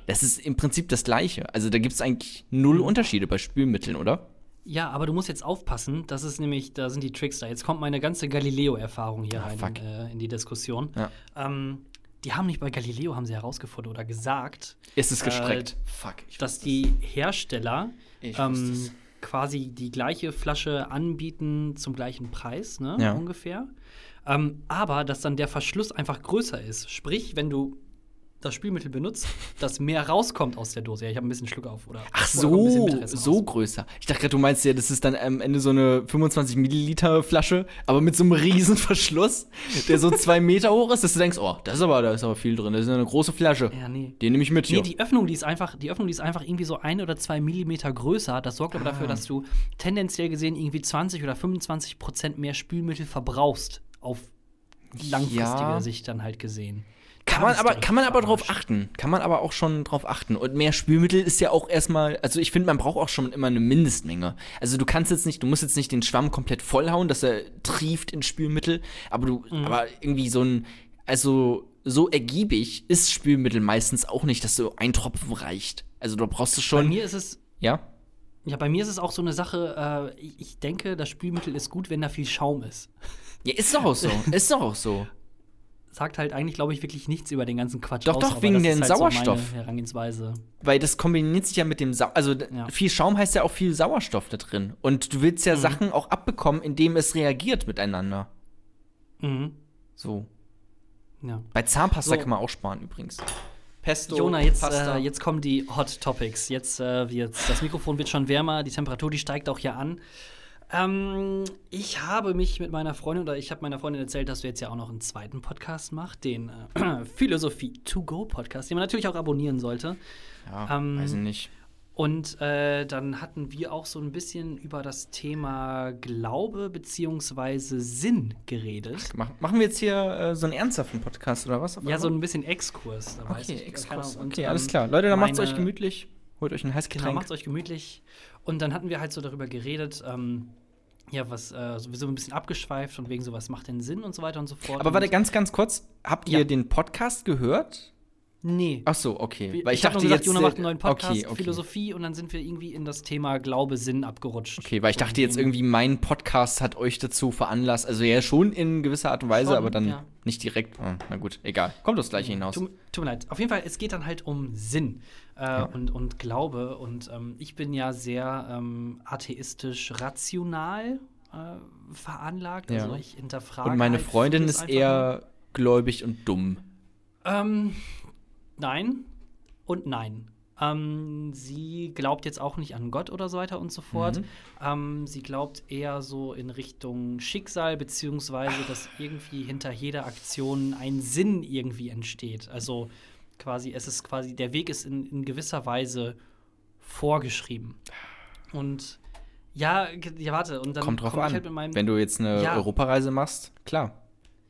Das ist im Prinzip das Gleiche. Also da gibt es eigentlich null Unterschiede bei Spülmitteln, oder? Ja, aber du musst jetzt aufpassen, das ist nämlich, da sind die Tricks da. Jetzt kommt meine ganze Galileo-Erfahrung hier Ah, rein fuck. äh, in die Diskussion. Ja. Ähm, die haben nicht bei Galileo, haben sie herausgefunden oder gesagt, Ist es Äh, gestreckt? Fuck. Ich dass die Hersteller ähm, quasi die gleiche Flasche anbieten zum gleichen Preis, ne, Ja. ungefähr. Ähm, aber dass dann der Verschluss einfach größer ist. Sprich, wenn du das Spülmittel benutzt, dass mehr rauskommt aus der Dose. Ja, ich habe ein bisschen Schluck auf, oder? Ach so, so größer. Ich dachte gerade, du meinst ja, das ist dann am Ende so eine 25 Milliliter Flasche, aber mit so einem riesen Verschluss, der so zwei Meter hoch ist, dass du denkst, oh, das ist aber, da ist aber viel drin. Das ist eine große Flasche. Ja, nee. Den nehme ich mit hier. Nee, die Öffnung, die ist einfach, die Öffnung, die ist einfach irgendwie so ein oder zwei Millimeter größer. Das sorgt aber Ah. dafür, dass du tendenziell gesehen irgendwie 20 oder 25 Prozent mehr Spülmittel verbrauchst auf langfristige Ja. Sicht dann halt gesehen. Kann man aber, kann man aber drauf achten. Kann man aber auch schon drauf achten. Und mehr Spülmittel ist ja auch erstmal, also ich finde, man braucht auch schon immer eine Mindestmenge. Also du kannst jetzt nicht, du musst jetzt nicht den Schwamm komplett vollhauen, dass er trieft in Spülmittel, aber du, Mhm. aber irgendwie so ein, also so ergiebig ist Spülmittel meistens auch nicht, dass so ein Tropfen reicht. Also du brauchst du Bei schon, mir ist es, ja? ja, bei mir ist es auch so eine Sache, äh, ich denke, das Spülmittel ist gut, wenn da viel Schaum ist. Ja, ist doch auch so. ist doch auch so. Sagt halt eigentlich, glaube ich, wirklich nichts über den ganzen Quatsch Doch, aus, doch, aber wegen ist halt Sauerstoff. So meine Herangehensweise. Weil das kombiniert sich ja mit dem Sau also Ja. viel Schaum heißt ja auch viel Sauerstoff da drin. Und du willst ja Mhm. Sachen auch abbekommen, indem es reagiert miteinander. Mhm. So. Ja. Bei Zahnpasta So. kann man auch sparen übrigens. Pesto, Jona, jetzt, Pasta. äh, jetzt kommen die Hot Topics. Jetzt, äh, jetzt, das Mikrofon wird schon wärmer, die Temperatur, die steigt auch hier an. Ähm, ich habe mich mit meiner Freundin, oder ich habe meiner Freundin erzählt, dass du jetzt ja auch noch einen zweiten Podcast machst, den äh, Philosophie to go Podcast, den man natürlich auch abonnieren sollte. ja, ähm, weiß ich nicht. Und äh, dann hatten wir auch so ein bisschen über das Thema Glaube beziehungsweise Sinn geredet. Mach, machen wir jetzt hier äh, so einen ernsthaften Podcast oder was? Ja, so ein bisschen Exkurs. da weiß Okay, Exkurs. Ahnung. Und, Okay, alles ähm, klar. Leute, dann macht's meine- euch gemütlich. Holt euch ein heißes Genau, Getränk. macht's euch gemütlich. Und dann hatten wir halt so darüber geredet, ähm, ja, was, äh, sowieso ein bisschen abgeschweift und wegen so, was macht denn Sinn und so weiter und so fort. Aber warte, ganz, ganz kurz. Habt ihr Ja. den Podcast gehört? Nee. Ach so, okay. Weil ich, ich nur gesagt, Jona äh, macht einen neuen Podcast, okay, okay. Philosophie, und dann sind wir irgendwie in das Thema Glaube, Sinn abgerutscht. Okay, weil ich dachte jetzt irgendwie, mein Podcast hat euch dazu veranlasst. Also ja, schon in gewisser Art und Weise, Schon, aber dann ja. nicht direkt. Ah, na gut, egal. Kommt das gleiche hinaus. Tut, tut mir leid. Auf jeden Fall, es geht dann halt um Sinn äh, und, und Glaube. Und ähm, ich bin ja sehr ähm, atheistisch rational äh, veranlagt. Ja. Also ich hinterfrage. Und meine halt Freundin ist eher gläubig und dumm. Ähm, nein und nein. Ähm, sie glaubt jetzt auch nicht an Gott oder so weiter und so fort. Mhm. Ähm, sie glaubt eher so in Richtung Schicksal, beziehungsweise, dass irgendwie hinter jeder Aktion ein Sinn irgendwie entsteht. Also quasi, es ist quasi, der Weg ist in, in gewisser Weise vorgeschrieben. Und ja, ja, warte, und dann Kommt drauf komm an. halt Wenn du jetzt eine Ja. Europareise machst, klar.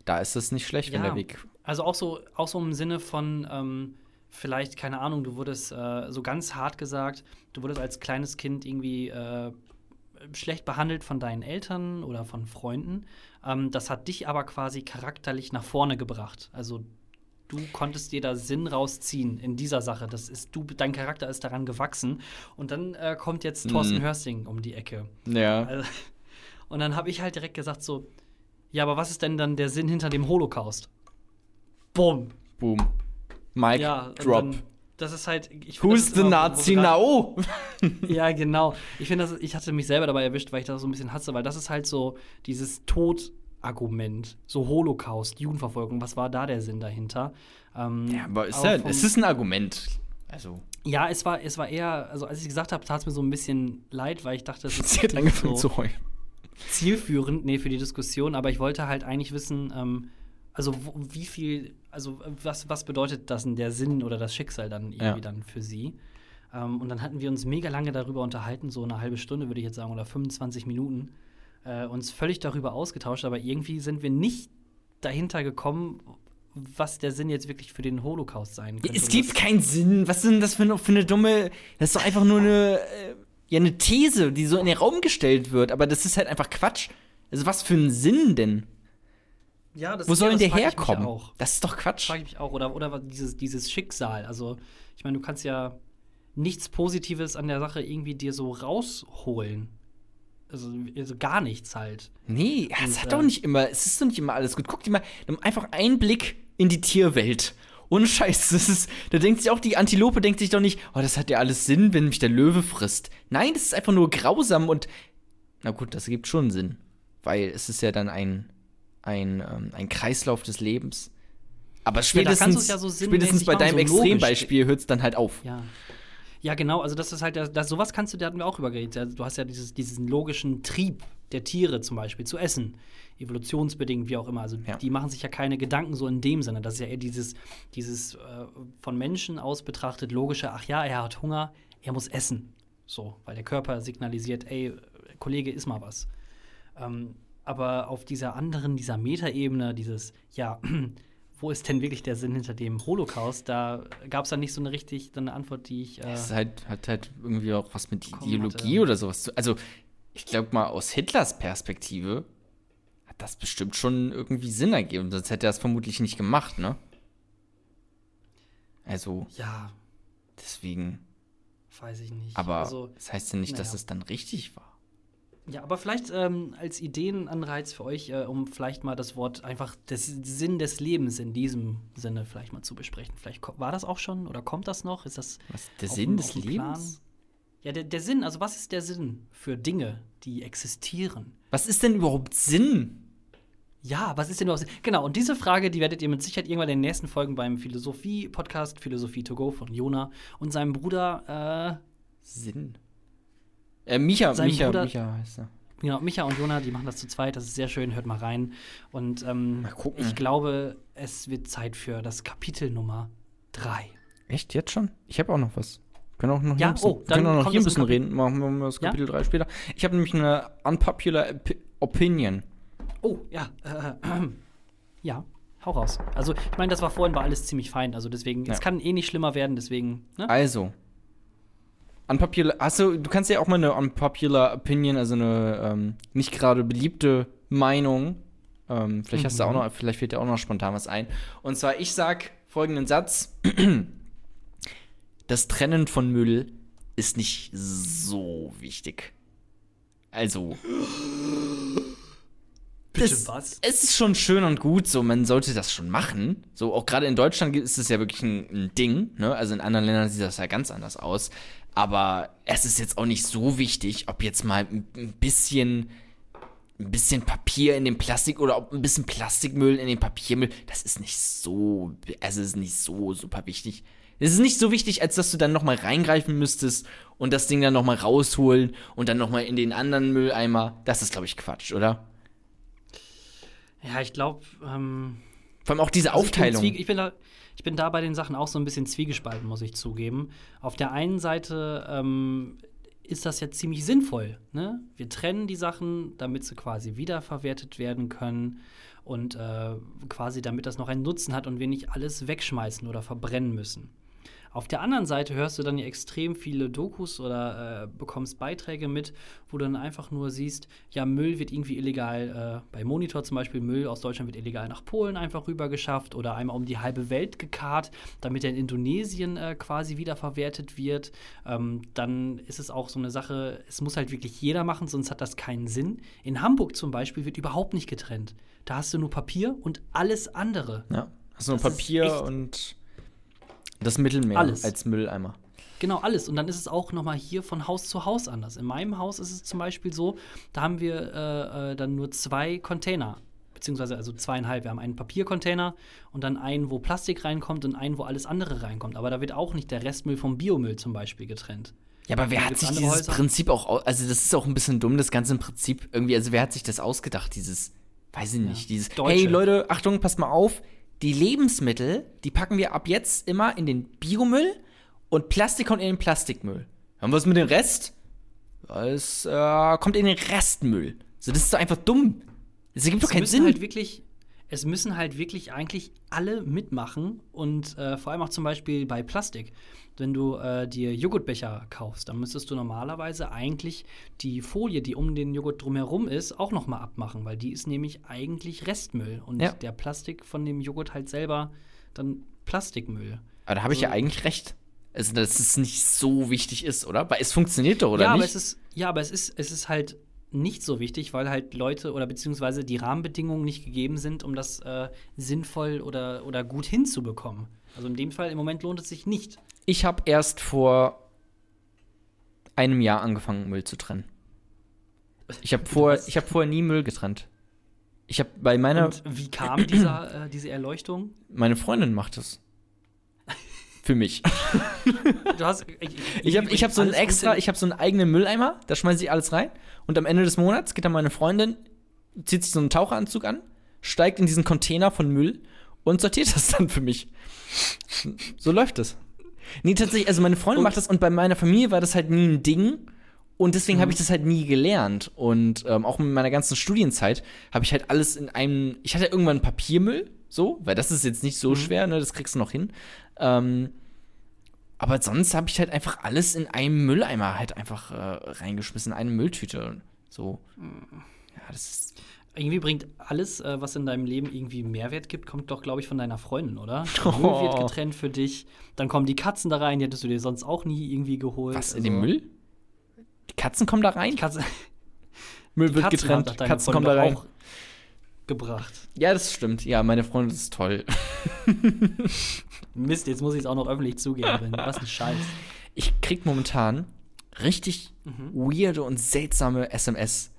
Da ist es nicht schlecht, wenn Ja. der Weg. Also auch so, auch so im Sinne von, ähm, vielleicht, keine Ahnung, du wurdest äh, so ganz hart gesagt, du wurdest als kleines Kind irgendwie äh, schlecht behandelt von deinen Eltern oder von Freunden. Ähm, das hat dich aber quasi charakterlich nach vorne gebracht. Also du konntest dir da Sinn rausziehen in dieser Sache. Das ist du, dein Charakter ist daran gewachsen. Und dann äh, kommt jetzt Thorsten Mhm. Hörsting um die Ecke. Ja. Also, und dann habe ich halt direkt gesagt so, ja, aber was ist denn dann der Sinn hinter dem Holocaust? Bumm. Boom. Mic Ja, drop. Dann, das ist halt. Ich find, Who's the Nazi now? Ja, genau. Ich finde, ich hatte mich selber dabei erwischt, weil ich das so ein bisschen hasse, weil das ist halt so dieses Tod-Argument. So Holocaust, Judenverfolgung. Was war da der Sinn dahinter? Ähm, Ja, aber ist ja, es ist ein Argument. Also, ja, es war, es war eher, also als ich gesagt habe, tat es mir so ein bisschen leid, weil ich dachte, das ist sie hat angefangen so zu heulen. zielführend, nee, für die Diskussion, aber ich wollte halt eigentlich wissen, ähm, also wie viel, also was, was bedeutet das denn der Sinn oder das Schicksal dann irgendwie Ja. dann für sie? Ähm, und dann hatten wir uns mega lange darüber unterhalten, so eine halbe Stunde würde ich jetzt sagen, oder 25 Minuten, äh, uns völlig darüber ausgetauscht, aber irgendwie sind wir nicht dahinter gekommen, was der Sinn jetzt wirklich für den Holocaust sein könnte. Es gibt keinen Sinn. Was ist denn das für eine, für eine dumme. Das ist doch einfach nur eine. Äh, ja, eine These, die so in den Raum gestellt wird. Aber das ist halt einfach Quatsch. Also, was für einen Sinn denn? Ja, das, Wo soll ja, denn der herkommen? Das ist doch Quatsch. frage ich mich auch. Oder, oder dieses, dieses Schicksal. Also, ich meine, du kannst ja nichts Positives an der Sache irgendwie dir so rausholen. Also, also gar nichts halt. Nee, es hat äh, doch nicht immer, es ist doch nicht immer alles gut. Guck dir mal, nimm einfach einen Blick in die Tierwelt. Ohne Scheiß, das ist, da denkt sich auch die Antilope, denkt sich doch nicht, oh, das hat ja alles Sinn, wenn mich der Löwe frisst. Nein, das ist einfach nur grausam und, na gut, das ergibt schon Sinn. Weil es ist ja dann ein, ein, ähm, ein Kreislauf des Lebens. Aber spätestens, du's ja so spätestens bei deinem so. Extrembeispiel hört es dann halt auf. Ja. Ja, genau, also das ist halt, das, sowas kannst du, da hatten wir auch über geredet. Also, du hast ja dieses, diesen logischen Trieb der Tiere zum Beispiel zu essen. Evolutionsbedingt, wie auch immer. Also Ja. die machen sich ja keine Gedanken so in dem Sinne. Das ist ja eher dieses, dieses äh, von Menschen aus betrachtet logische, ach ja, er hat Hunger, er muss essen. So, weil der Körper signalisiert, ey, Kollege, iss mal was. Ähm, aber auf dieser anderen, dieser Metaebene, dieses, ja, wo ist denn wirklich der Sinn hinter dem Holocaust? Da gab es dann nicht so eine richtig so eine Antwort, die ich. Äh, Es halt, hat halt irgendwie auch was mit Ideologie hatte. oder sowas zu. Also, ich glaube mal, aus Hitlers Perspektive hat das bestimmt schon irgendwie Sinn ergeben. Sonst hätte er es vermutlich nicht gemacht, ne? Also, ja, deswegen. weiß ich nicht. Aber also, das heißt ja nicht, dass naja. es dann richtig war. Ja, aber vielleicht ähm, als Ideenanreiz für euch, äh, um vielleicht mal das Wort einfach des Sinn des Lebens in diesem Sinne vielleicht mal zu besprechen. Vielleicht war das auch schon oder kommt das noch? Ist das Was, der Sinn dem- des Lebens? Ja, der, der Sinn, also was ist der Sinn für Dinge, die existieren? Was ist denn überhaupt Sinn? Ja, was ist denn überhaupt? Genau, und diese Frage, die werdet ihr mit Sicherheit irgendwann in den nächsten Folgen beim Philosophie-Podcast Philosophie to go von Jona und seinem Bruder, Sinn. Äh, Micha, Sein Micha, Bruder- Micha heißt er. äh, genau, Micha und Jona, die machen das zu zweit, das ist sehr schön, hört mal rein. Und ähm, Mal gucken. ich glaube, es wird Zeit für das Kapitel Nummer 3. Echt, jetzt schon? Ich habe auch noch was. Wir können auch noch Ja, hier ein bisschen, oh, können auch noch hier ein bisschen reden. Machen wir das Ja? Kapitel 3 später. Ich habe nämlich eine unpopular Op Opinion. Oh, ja, äh, ja, hau raus. Also, ich meine, das war vorhin war alles ziemlich fein, also deswegen, Ja. es kann eh nicht schlimmer werden, deswegen, ne? Also, unpopular, also du kannst ja auch mal eine unpopular Opinion, also eine ähm, nicht gerade beliebte Meinung, ähm, vielleicht hast du auch Mhm. noch, vielleicht fällt dir auch noch spontan was ein. Und zwar, ich sag folgenden Satz: Das Trennen von Müll ist nicht so wichtig. Also. Bitte das- was? Es ist schon schön und gut, so man sollte das schon machen. So auch gerade in Deutschland ist es ja wirklich ein, ein Ding, ne? Also in anderen Ländern sieht das ja ganz anders aus. Aber es ist jetzt auch nicht so wichtig, ob jetzt mal ein, bisschen ein bisschen Papier in den Plastik oder ob ein bisschen Plastikmüll in den Papiermüll. Das ist nicht so, es ist nicht so super wichtig. Es ist nicht so wichtig, als dass du dann noch mal reingreifen müsstest und das Ding dann noch mal rausholen und dann noch mal in den anderen Mülleimer. Das ist, glaube ich, Quatsch, oder? Ja, ich glaube, ähm, Vor allem auch diese Also ich bin Aufteilung. Ich bin, da, ich bin da bei den Sachen auch so ein bisschen zwiegespalten, muss ich zugeben. Auf der einen Seite ähm, ist das ja ziemlich sinnvoll. Ne? Wir trennen die Sachen, damit sie quasi wiederverwertet werden können und äh, quasi damit das noch einen Nutzen hat und wir nicht alles wegschmeißen oder verbrennen müssen. Auf der anderen Seite hörst du dann ja extrem viele Dokus oder äh, bekommst Beiträge mit, wo du dann einfach nur siehst, ja, Müll wird irgendwie illegal, äh, bei Monitor zum Beispiel, Müll aus Deutschland wird illegal nach Polen einfach rübergeschafft oder einmal um die halbe Welt gekarrt, damit er in Indonesien äh, quasi wiederverwertet wird. Ähm, dann ist es auch so eine Sache, es muss halt wirklich jeder machen, sonst hat das keinen Sinn. In Hamburg zum Beispiel wird überhaupt nicht getrennt. Da hast du nur Papier und alles andere. Ja. Hast du nur Papier und das Mittelmeer Alles. als Mülleimer. Genau, alles. Und dann ist es auch noch mal hier von Haus zu Haus anders. In meinem Haus ist es zum Beispiel so, da haben wir äh, äh, dann nur zwei Container. Beziehungsweise also zweieinhalb. Wir haben einen Papiercontainer und dann einen, wo Plastik reinkommt und einen, wo alles andere reinkommt. Aber da wird auch nicht der Restmüll vom Biomüll zum Beispiel getrennt. Ja, aber wer hat sich dieses Häuser. Prinzip auch, au- also das ist auch ein bisschen dumm, das ganze Prinzip irgendwie, also wer hat sich das ausgedacht, dieses, weiß ich nicht, dieses, Deutsche. hey Leute, Achtung, passt mal auf, die Lebensmittel, die packen wir ab jetzt immer in den Biomüll und Plastik kommt in den Plastikmüll. Und was mit dem Rest? Es äh, kommt in den Restmüll. So, das ist doch einfach dumm. Das ergibt doch Es keinen Sinn. halt wirklich, es müssen halt wirklich eigentlich alle mitmachen und äh, vor allem auch zum Beispiel bei Plastik. Wenn du äh, dir Joghurtbecher kaufst, dann müsstest du normalerweise eigentlich die Folie, die um den Joghurt drumherum ist, auch noch mal abmachen, weil die ist nämlich eigentlich Restmüll und Ja. der Plastik von dem Joghurt halt selber dann Plastikmüll. Aber da habe ich Also- ja eigentlich recht. Also, dass es nicht so wichtig ist, oder? Weil es funktioniert doch, oder ja, nicht? aber es ist ja, aber es ist es ist halt nicht so wichtig, weil halt Leute oder beziehungsweise die Rahmenbedingungen nicht gegeben sind, um das äh, sinnvoll oder, oder gut hinzubekommen. Also in dem Fall im Moment lohnt es sich nicht. ich habe erst vor einem Jahr angefangen, Müll zu trennen. Ich habe vor, Was? ich habe vorher nie Müll getrennt. Ich habe bei meiner, Und wie kam dieser, äh, diese Erleuchtung? meine Freundin macht das. Für mich. Hast, Ich habe ich hab so einen extra, ich habe so einen eigenen Mülleimer, da schmeiße ich alles rein. Und am Ende des Monats geht dann meine Freundin, zieht sich so einen Taucheranzug an, steigt in diesen Container von Müll und sortiert das dann für mich. So läuft das. Nee, tatsächlich, also meine Freundin Und- macht das und bei meiner Familie war das halt nie ein Ding. Und deswegen Mhm. habe ich das halt nie gelernt. Und ähm, auch in meiner ganzen Studienzeit habe ich halt alles in einem. Ich hatte irgendwann Papiermüll, so, weil das ist jetzt nicht so Mhm. schwer, ne? Das kriegst du noch hin. Ähm, aber sonst habe ich halt einfach alles in einem Mülleimer halt einfach äh, reingeschmissen, in eine Mülltüte. So. Ja, das ist. Irgendwie bringt alles, äh, was in deinem Leben irgendwie Mehrwert gibt, kommt doch, glaube ich, von deiner Freundin, oder? Der Oh. Müll wird getrennt für dich. Dann kommen die Katzen da rein, die hättest du dir sonst auch nie irgendwie geholt. Was, in Also, den Müll? Die Katzen kommen da rein? Die Katze, Müll die wird Katzen getrennt. Katzen kommen da rein. auch gebracht. Ja, das stimmt. Ja, meine Freundin ist toll. Mist, jetzt muss ich es auch noch öffentlich zugeben. Was ein Scheiß. Ich krieg momentan richtig Mhm. weirde und seltsame SMS.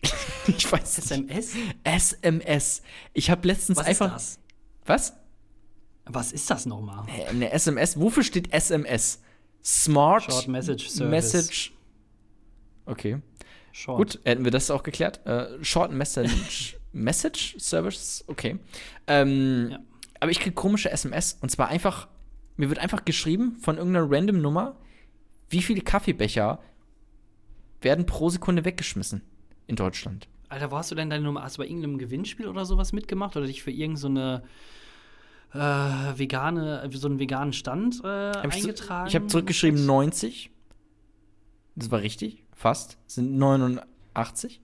ich weiß nicht. SMS? SMS. Ich habe letztens Was einfach. ist das? Was? Was ist das nochmal? Äh, Eine SMS. Wofür steht SMS? Smart Short Message Service. Message. Okay. Short. Gut, hätten wir das auch geklärt. Äh, Short Message Message Service. Okay. Ähm, Ja. Aber ich krieg komische SMS. Und zwar einfach. Mir wird einfach geschrieben von irgendeiner random Nummer, wie viele Kaffeebecher werden pro Sekunde weggeschmissen in Deutschland. Alter, wo hast du denn deine Nummer? Hast du bei irgendeinem Gewinnspiel oder sowas mitgemacht? Oder dich für irgendeine so äh, vegane, so einen veganen Stand äh, Hab ich, eingetragen? ich habe zurückgeschrieben 90. Das war richtig, fast. Sind 89.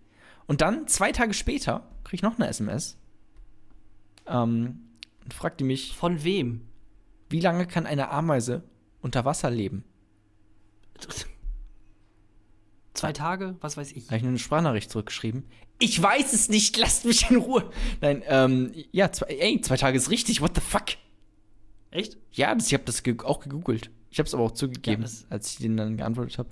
Und dann, zwei Tage später, kriege ich noch eine SMS. Ähm, und fragt die mich, Von wem? wie lange kann eine Ameise unter Wasser leben? Zwei Tage? Was weiß ich. Da habe ich nur eine Sprachnachricht zurückgeschrieben. Ich weiß es nicht, lasst mich in Ruhe. Nein, ähm, ja, zwei, ey, zwei Tage ist richtig, what the fuck? Echt? Ja, das, ich habe das ge auch gegoogelt. Ich habe es aber auch zugegeben, Ja, als ich denen dann geantwortet habe.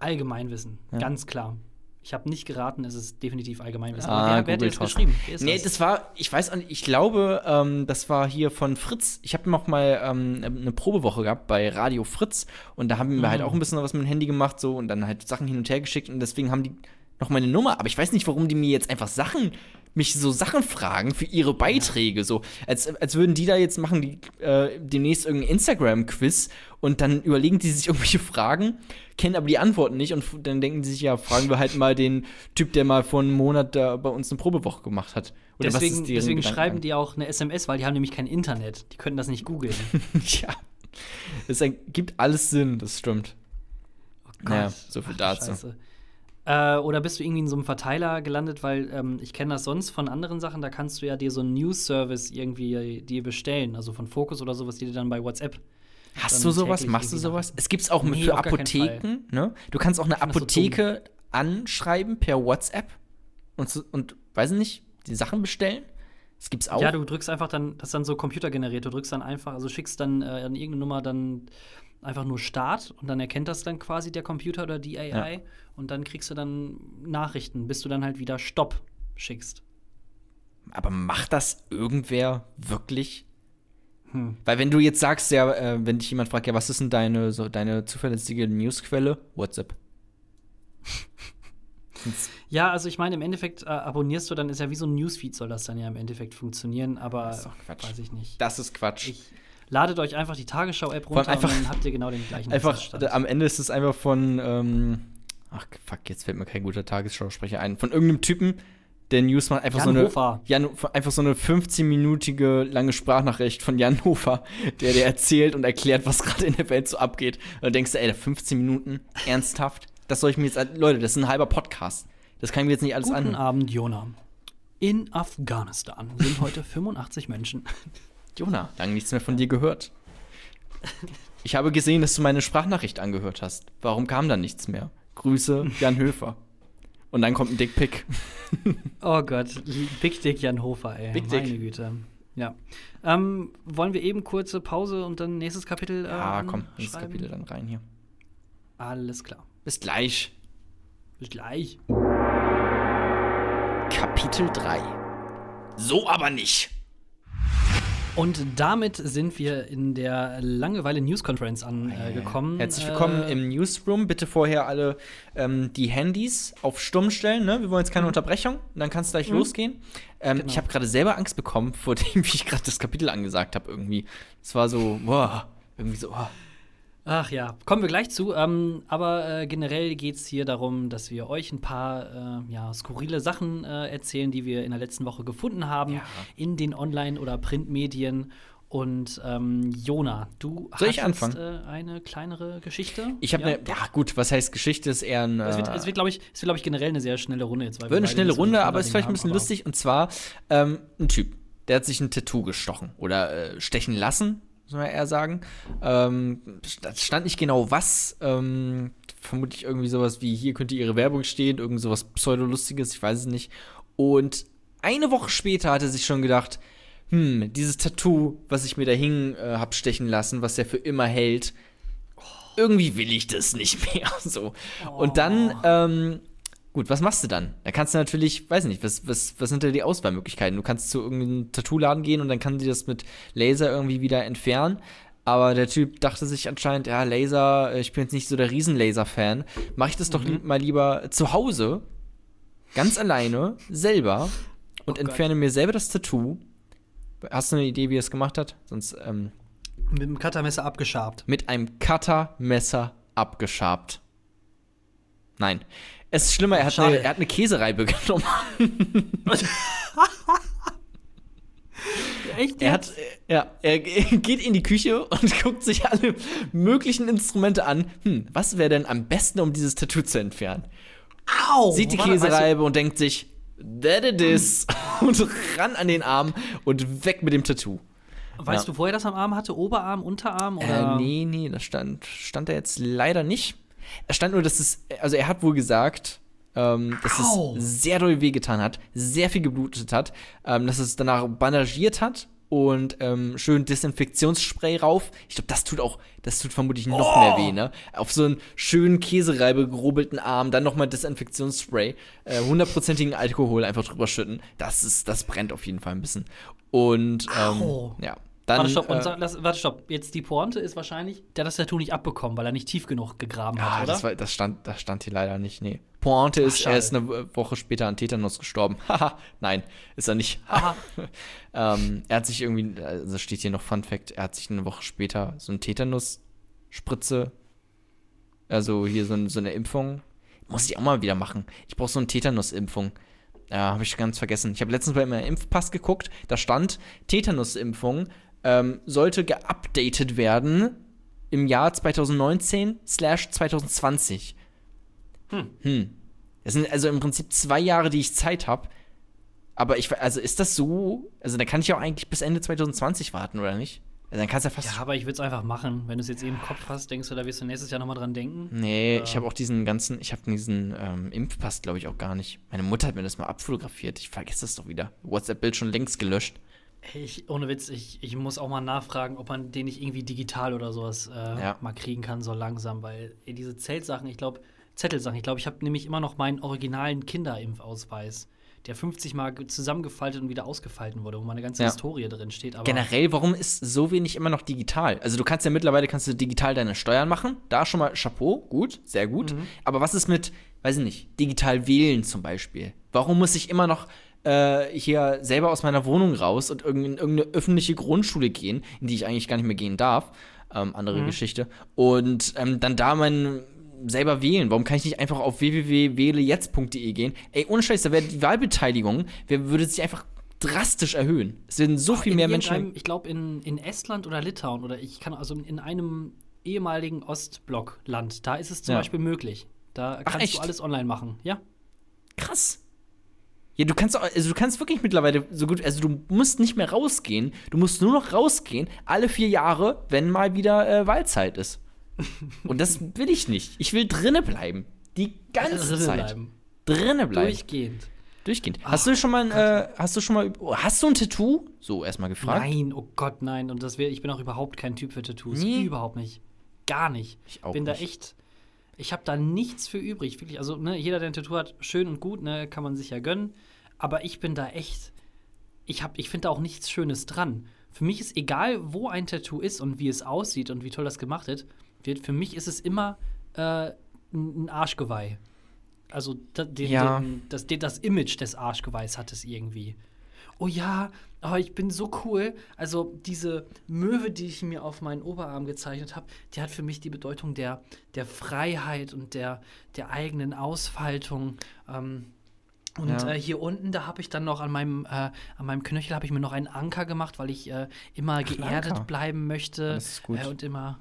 Allgemeinwissen. Ja. Ganz klar. Ich habe nicht geraten, es ist definitiv Allgemeinwissen. Ah, wer, wer hat Thorsten. geschrieben? Nee, das? das war, ich weiß auch nicht, ich glaube, ähm, das war hier von Fritz. Ich habe noch mal ähm, eine Probewoche gehabt bei Radio Fritz und da haben wir Mhm. halt auch ein bisschen was mit dem Handy gemacht so und dann halt Sachen hin und her geschickt und deswegen haben die noch meine Nummer. Aber ich weiß nicht, warum die mir jetzt einfach Sachen, mich so Sachen fragen für ihre Beiträge. So, als, als würden die da jetzt machen, die äh, demnächst irgendein Instagram-Quiz und dann überlegen die sich irgendwelche Fragen, kennen aber die Antworten nicht und dann denken die sich, ja, fragen wir halt mal den Typ, der mal vor einem Monat da bei uns eine Probewoche gemacht hat. Oder was deswegen deswegen schreiben die auch eine SMS, weil die haben nämlich kein Internet. Die können das nicht googeln. ja. Es ergibt alles Sinn, das stimmt. Naja, so viel Ach, dazu. Scheiße. Äh, oder bist du irgendwie in so einem Verteiler gelandet, weil ähm, ich kenne das sonst von anderen Sachen, da kannst du ja dir so einen News-Service irgendwie dir bestellen, also von Focus oder sowas, die dir dann bei WhatsApp. Hast du sowas? Machst du sowas? Es gibt es auch Nee, für Apotheken. Ne? Du kannst auch eine das so Apotheke anschreiben per WhatsApp und, und weiß ich nicht, die Sachen bestellen. Das gibt's auch. Ja, du drückst einfach dann, das ist dann so computergeneriert, du drückst dann einfach, also schickst dann äh, an irgendeine Nummer dann einfach nur Start und dann erkennt das dann quasi der Computer oder die AI und dann kriegst du dann Nachrichten, bis du dann halt wieder Stopp schickst. Aber macht das irgendwer wirklich? Hm. Weil wenn du jetzt sagst, ja, äh, wenn dich jemand fragt, ja, was ist denn deine, so, deine zuverlässige Newsquelle? WhatsApp. Ja, also ich meine, im Endeffekt äh, abonnierst du, dann ist ja wie so ein Newsfeed soll das dann ja im Endeffekt funktionieren, aber Das ist doch Quatsch. weiß ich nicht. Das ist Quatsch. Ich ladet euch einfach die Tagesschau-App runter einfach- und dann habt ihr genau den gleichen Einfach, am Ende ist es einfach von, ähm, ach fuck, jetzt fällt mir kein guter Tagesschausprecher ein, von irgendeinem Typen, der News macht einfach Jan so eine Hofer. Jan, einfach so eine 15-minütige lange Sprachnachricht von Jan Hofer, der dir erzählt und erklärt, was gerade in der Welt so abgeht. Und dann denkst du, ey, 15 Minuten, ernsthaft? Das soll ich mir jetzt, Leute, das ist ein halber Podcast. Das kann ich mir jetzt nicht alles Guten an. Abend, Jona. In Afghanistan sind heute 85 Menschen. Jona, lange nichts mehr von dir gehört. Ich habe gesehen, dass du meine Sprachnachricht angehört hast. Warum kam dann nichts mehr? Grüße, Jan Höfer. Und dann kommt ein Dickpick. Oh Gott, Big Dick Jan Hofer, ey. Big Meine Dick. Güte. Ja. Ähm, wollen wir eben kurze Pause und dann nächstes Kapitel? Äh, Ah, komm, ins schreiben? Kapitel dann rein hier. Alles klar. Bis gleich. Bis gleich. Kapitel 3. So aber nicht. Und damit sind wir in der Langeweile News Conference angekommen. Herzlich willkommen Äh, im Newsroom. Bitte vorher alle ähm, die Handys auf Stumm stellen. Ne? Wir wollen jetzt keine Unterbrechung. Und dann kann es gleich losgehen. Ähm, Mhm. Genau. Ich habe gerade selber Angst bekommen, vor dem, wie ich gerade das Kapitel angesagt habe. Irgendwie. Es war so, boah, irgendwie so. Oh. Ach ja, kommen wir gleich zu. Ähm, aber äh, generell geht es hier darum, dass wir euch ein paar äh, ja, skurrile Sachen äh, erzählen, die wir in der letzten Woche gefunden haben Ja. in den Online- oder Printmedien. Und ähm, Jona, du Soll hast? Jetzt, äh, eine kleinere Geschichte. Ich habe ja, eine, ja gut, was heißt Geschichte ist eher ein. Es wird, äh, es wird glaube ich, es wird, glaub ich, generell eine sehr schnelle Runde jetzt. Weil wir Wird eine schnelle Runde, aber ist vielleicht ein bisschen lustig. Und zwar ähm, ein Typ, der hat sich ein Tattoo gestochen oder äh, stechen lassen, soll man eher sagen. Ähm, st- stand nicht genau was. Ähm, vermutlich irgendwie sowas wie: hier könnte ihre Werbung stehen, irgend sowas pseudolustiges, ich weiß es nicht. Und eine Woche später hat er sich schon gedacht: hm, dieses Tattoo, was ich mir da hing, äh, hab stechen lassen, was er für immer hält, irgendwie will ich das nicht mehr. So. Und dann, ähm, gut, was machst du dann? Da kannst du natürlich, weiß nicht, was, was, was sind da die Auswahlmöglichkeiten? Du kannst zu irgendeinem Tattoo-Laden gehen und dann kann die das mit Laser irgendwie wieder entfernen. Aber der Typ dachte sich anscheinend, ja, Laser, äh, ich bin jetzt nicht so der Riesen-Laser-Fan. Mach ich das doch lieb, mal lieber zu Hause, ganz alleine, selber und Gott. entferne mir selber das Tattoo. Hast du eine Idee, wie er es gemacht hat? Sonst, ähm, Mit dem Cuttermesser abgeschabt. mit einem Cuttermesser abgeschabt. Nein. Es ist schlimmer, er hat, eine, er hat eine Käsereibe genommen. Echt? Er hat, äh, ja, er geht in die Küche und guckt sich alle möglichen Instrumente an. Hm, was wäre denn am besten, um dieses Tattoo zu entfernen? Au! Sieht die Käsereibe und denkt sich, that it is. und ran an den Arm und weg mit dem Tattoo. Weißt Ja. du, wo er das am Arm hatte? Oberarm, Unterarm? Oder? Äh, nee, nee, das stand, stand da jetzt leider nicht. Es stand nur, dass es, also er hat wohl gesagt, ähm, dass Au. es sehr doll wehgetan hat, sehr viel geblutet hat, ähm, dass es danach bandagiert hat und ähm, schön Desinfektionsspray rauf. Ich glaube, das tut auch, das tut vermutlich noch Oh. mehr weh, ne? Auf so einen schönen Käsereibe gerubbelten Arm, dann nochmal Desinfektionsspray, äh, hundertprozentigen Alkohol einfach drüber schütten. Das ist, das brennt auf jeden Fall ein bisschen. Und ähm, Au. ja, dann. Warte, stopp, und äh, sag, lass, warte, stopp. Jetzt die Pointe ist wahrscheinlich, der hat das Tattoo nicht abbekommen, weil er nicht tief genug gegraben Ja, hat, oder? das, war, das, stand, das stand hier leider nicht. Nee. Pointe ist, schade. er ist eine Woche später an Tetanus gestorben. Haha, nein, ist er nicht. Ähm, er hat sich irgendwie, also steht hier noch Fun Fact, er hat sich eine Woche später so eine Tetanus-Spritze, also hier so, ein- so eine Impfung, muss ich auch mal wieder machen. Ich brauche so eine Tetanus-Impfung. Ja, habe ich ganz vergessen. Ich habe letztens bei meinem Impfpass geguckt, da stand, Tetanus-Impfung ähm, sollte geupdatet werden im Jahr 2019 slash 2020. Hm. Hm. Das sind also im Prinzip zwei Jahre, die ich Zeit habe. Aber ich, also ist das so? Also dann kann ich ja auch eigentlich bis Ende 2020 warten, oder nicht? Also dann kannst du ja fast. Ja, aber ich würde es einfach machen. Wenn du es jetzt eben im Kopf hast, denkst du, da wirst du nächstes Jahr nochmal dran denken? Nee, ich Ja. habe auch diesen ganzen, ich habe diesen ähm, Impfpass, glaube ich, auch gar nicht. Meine Mutter hat mir das mal abfotografiert. Ich vergesse das doch wieder. WhatsApp-Bild schon längst gelöscht. Ich, ohne Witz, ich, ich muss auch mal nachfragen, ob man den nicht irgendwie digital oder sowas äh, Ja. mal kriegen kann, so langsam, weil ey, diese Zeltsachen, ich glaube, Zettelsachen, ich glaube, ich habe nämlich immer noch meinen originalen Kinderimpfausweis, der 50 Mal ge- zusammengefaltet und wieder ausgefalten wurde, wo meine ganze Ja. Historie drin steht. Aber Generell, warum ist so wenig immer noch digital? Also du kannst ja mittlerweile kannst du digital deine Steuern machen. Da schon mal Chapeau, gut, sehr gut. Aber was ist mit, weiß ich nicht, digital wählen zum Beispiel? Warum muss ich immer noch äh, hier selber aus meiner Wohnung raus und in irgendeine öffentliche Grundschule gehen, in die ich eigentlich gar nicht mehr gehen darf? Ähm, andere Geschichte. Und ähm, dann da mein selber wählen? Warum kann ich nicht einfach auf www.wählejetzt.de gehen? Ey, ohne Scheiß, da wäre die Wahlbeteiligung, wer würde sich einfach drastisch erhöhen. Es werden so viel in mehr Menschen. Ich glaube, in, in Estland oder Litauen oder ich kann also in einem ehemaligen Ostblockland, da ist es zum Ja. Beispiel möglich. Da kannst echt? du alles online machen. Ja. Krass. Ja, du kannst auch, also du kannst wirklich mittlerweile so gut, also du musst nicht mehr rausgehen, du musst nur noch rausgehen, alle vier Jahre, wenn mal wieder äh, Wahlzeit ist. Und das will ich nicht. Ich will drinne bleiben. Die ganze Drinne Zeit. bleiben. Drinne bleiben. Durchgehend. Durchgehend. Hast du schon mal, ein, äh, hast du schon mal, hast du ein Tattoo? So erstmal gefragt. Nein, oh Gott, nein. Und das wär, ich bin auch überhaupt kein Typ für Tattoos. Nee. Überhaupt nicht. Gar nicht. Ich auch bin da nicht. echt. Ich habe da nichts für übrig. Wirklich. Also, ne, jeder, der ein Tattoo hat, schön und gut, ne, kann man sich ja gönnen. Aber ich bin da echt. Ich, hab- ich finde da auch nichts Schönes dran. Für mich ist egal, wo ein Tattoo ist und wie es aussieht und wie toll das gemacht wird, für mich ist es immer äh, ein Arschgeweih. Also den, Ja. den, das, den, das Image des Arschgeweihs hat es irgendwie. Oh ja, oh, ich bin so cool. Also diese Möwe, die ich mir auf meinen Oberarm gezeichnet habe, die hat für mich die Bedeutung der, der Freiheit und der, der eigenen Ausfaltung. Ähm, und Ja. äh, hier unten, da habe ich dann noch an meinem, äh, an meinem Knöchel habe ich mir noch einen Anker gemacht, weil ich äh, immer geerdet Anker. bleiben möchte. Das ist gut. Äh, und immer.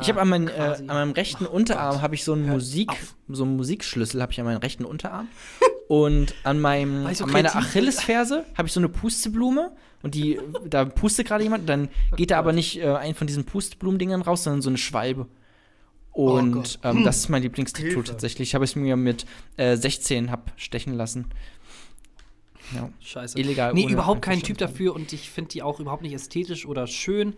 Ich habe an, meinen, äh, quasi- an meinem rechten Oh Unterarm habe ich so einen Musik, auf. so einen Musikschlüssel habe ich an meinem rechten Unterarm und an meinem an meiner. Achillesferse habe ich so eine Pusteblume und die da pustet gerade jemand, dann geht da aber nicht äh, ein von diesen Pusteblumen-Dingern raus, sondern so eine Schwalbe. Und Oh ähm, das ist mein Lieblingstattoo tatsächlich. Ich habe es mir mit äh, 16 hab stechen lassen. Ja. Scheiße. Illegal, Nee, überhaupt kein Typ dafür und ich finde die auch überhaupt nicht ästhetisch oder schön.